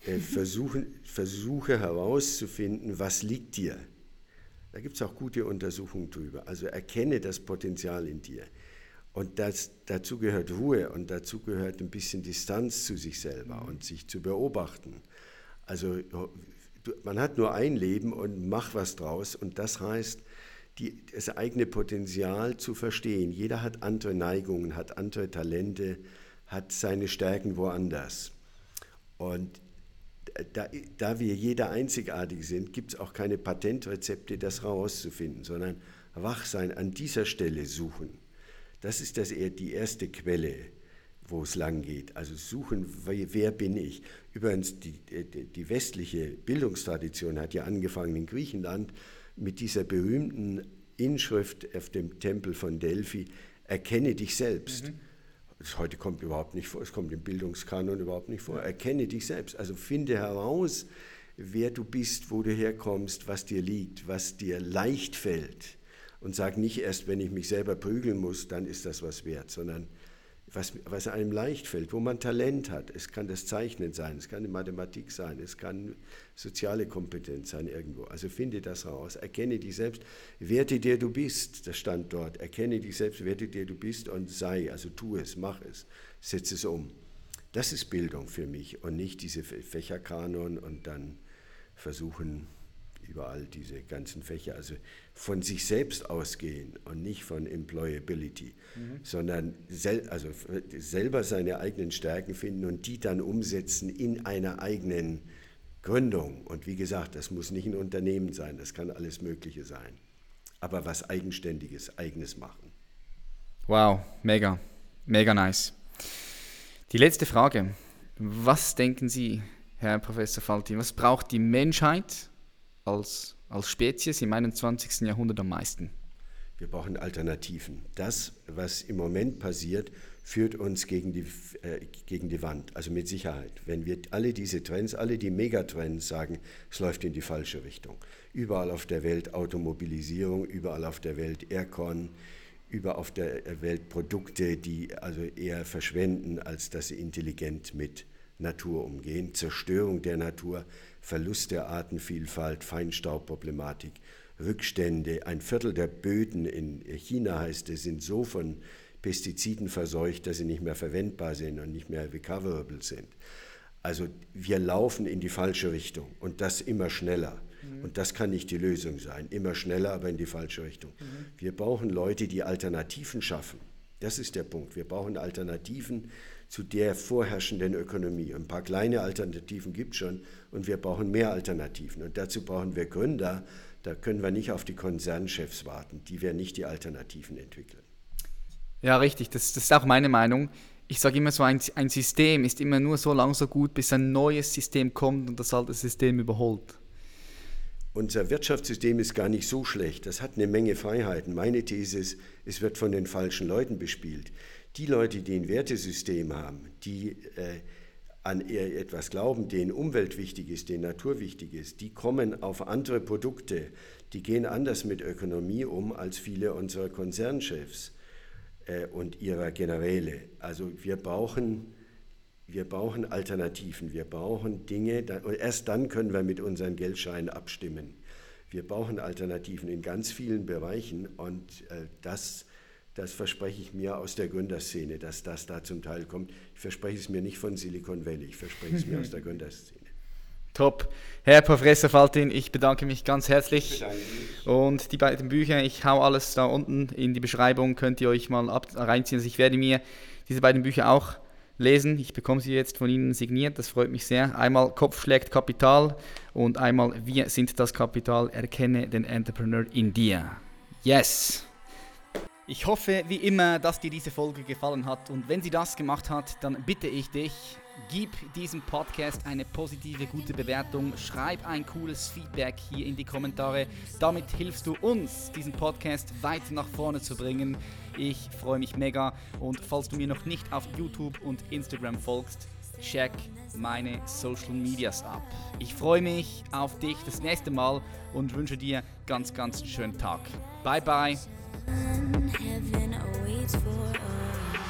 Äh, versuchen, versuche herauszufinden, was liegt dir da gibt es auch gute Untersuchungen drüber. Also erkenne das Potenzial in dir. Und das, dazu gehört Ruhe und dazu gehört ein bisschen Distanz zu sich selber und sich zu beobachten. Also man hat nur ein Leben und mach was draus. Und das heißt, die, das eigene Potenzial zu verstehen. Jeder hat andere Neigungen, hat andere Talente, hat seine Stärken woanders. Und da, da wir jeder einzigartig sind, gibt es auch keine Patentrezepte, das herauszufinden, sondern wach sein, an dieser Stelle suchen. Das ist das, die erste Quelle, wo es lang geht. Also suchen, wer bin ich? Übrigens, die, die westliche Bildungstradition hat ja angefangen in Griechenland mit dieser berühmten Inschrift auf dem Tempel von Delphi, erkenne dich selbst. Mhm. Das heute kommt überhaupt nicht vor, es kommt im Bildungskanon überhaupt nicht vor. Erkenne dich selbst, also finde heraus, wer du bist, wo du herkommst, was dir liegt, was dir leicht fällt. Und sag nicht erst, wenn ich mich selber prügeln muss, dann ist das was wert, sondern was, was einem leicht fällt, wo man Talent hat. Es kann das Zeichnen sein, es kann die Mathematik sein, es kann soziale Kompetenz sein irgendwo. Also finde das raus, erkenne dich selbst, werte der du bist, das stand dort, erkenne dich selbst, werte der du bist und sei, also tu es, mach es, setze es um. Das ist Bildung für mich und nicht diese Fächerkanon und dann versuchen, überall diese ganzen Fächer, also von sich selbst ausgehen und nicht von Employability, mhm. sondern sel also selber seine eigenen Stärken finden und die dann umsetzen in einer eigenen Gründung. Und wie gesagt, das muss nicht ein Unternehmen sein, das kann alles Mögliche sein. Aber was Eigenständiges, Eigenes machen. Wow, mega, mega nice. Die letzte Frage. Was denken Sie, Herr Professor Falti, was braucht die Menschheit als, als Spezies im 21. Jahrhundert am meisten? Wir brauchen Alternativen. Das, was im Moment passiert, führt uns gegen die, äh, gegen die Wand, also mit Sicherheit. Wenn wir alle diese Trends, alle die Megatrends sagen, es läuft in die falsche Richtung. Überall auf der Welt Automobilisierung, überall auf der Welt Aircon, überall auf der Welt Produkte, die also eher verschwenden, als dass sie intelligent mit Natur umgehen. Zerstörung der Natur, Verlust der Artenvielfalt, Feinstaubproblematik, Rückstände. Ein Viertel der Böden in China heißt es, sind so von Pestiziden verseucht, dass sie nicht mehr verwendbar sind und nicht mehr recoverable sind. Also wir laufen in die falsche Richtung und das immer schneller. Mhm. Und das kann nicht die Lösung sein. Immer schneller, aber in die falsche Richtung. Mhm. Wir brauchen Leute, die Alternativen schaffen. Das ist der Punkt. Wir brauchen Alternativen zu der vorherrschenden Ökonomie. Ein paar kleine Alternativen gibt es schon und wir brauchen mehr Alternativen. Und dazu brauchen wir Gründer. Da können wir nicht auf die Konzernchefs warten. Die werden nicht die Alternativen entwickeln. Ja, richtig. Das, das ist auch meine Meinung. Ich sage immer so, ein, ein System ist immer nur so lange so gut, bis ein neues System kommt und das alte System überholt. Unser Wirtschaftssystem ist gar nicht so schlecht. Das hat eine Menge Freiheiten. Meine These ist, es wird von den falschen Leuten bespielt. Die Leute, die ein Wertesystem haben, die äh, an etwas glauben, denen Umwelt wichtig ist, denen Natur wichtig ist, die kommen auf andere Produkte, die gehen anders mit Ökonomie um als viele unserer Konzernchefs. Äh, und ihrer Generäle. Also wir brauchen, wir brauchen Alternativen, wir brauchen Dinge, und erst dann können wir mit unseren Geldscheinen abstimmen. Wir brauchen Alternativen in ganz vielen Bereichen und äh, das, das verspreche ich mir aus der Gründerszene, dass das da zum Teil kommt. Ich verspreche es mir nicht von Silicon Valley, ich verspreche es mir aus der *laughs* Gründerszene. Top. Herr Professor Faltin, ich bedanke mich ganz herzlich. Und die beiden Bücher, ich hau alles da unten in die Beschreibung, könnt ihr euch mal ab, reinziehen. Also ich werde mir diese beiden Bücher auch lesen. Ich bekomme sie jetzt von Ihnen signiert, das freut mich sehr. Einmal Kopf schlägt Kapital und einmal Wir sind das Kapital, erkenne den Entrepreneur in dir. Yes! Ich hoffe wie immer, dass dir diese Folge gefallen hat und wenn sie das gemacht hat, dann bitte ich dich, gib diesem Podcast eine positive, gute Bewertung, schreib ein cooles Feedback hier in die Kommentare. Damit hilfst du uns, diesen Podcast weiter nach vorne zu bringen. Ich freue mich mega und falls du mir noch nicht auf YouTube und Instagram folgst, check meine Social Medias ab. Ich freue mich auf dich das nächste Mal und wünsche dir ganz, ganz schönen Tag. Bye, bye. heaven, heaven awaits for us.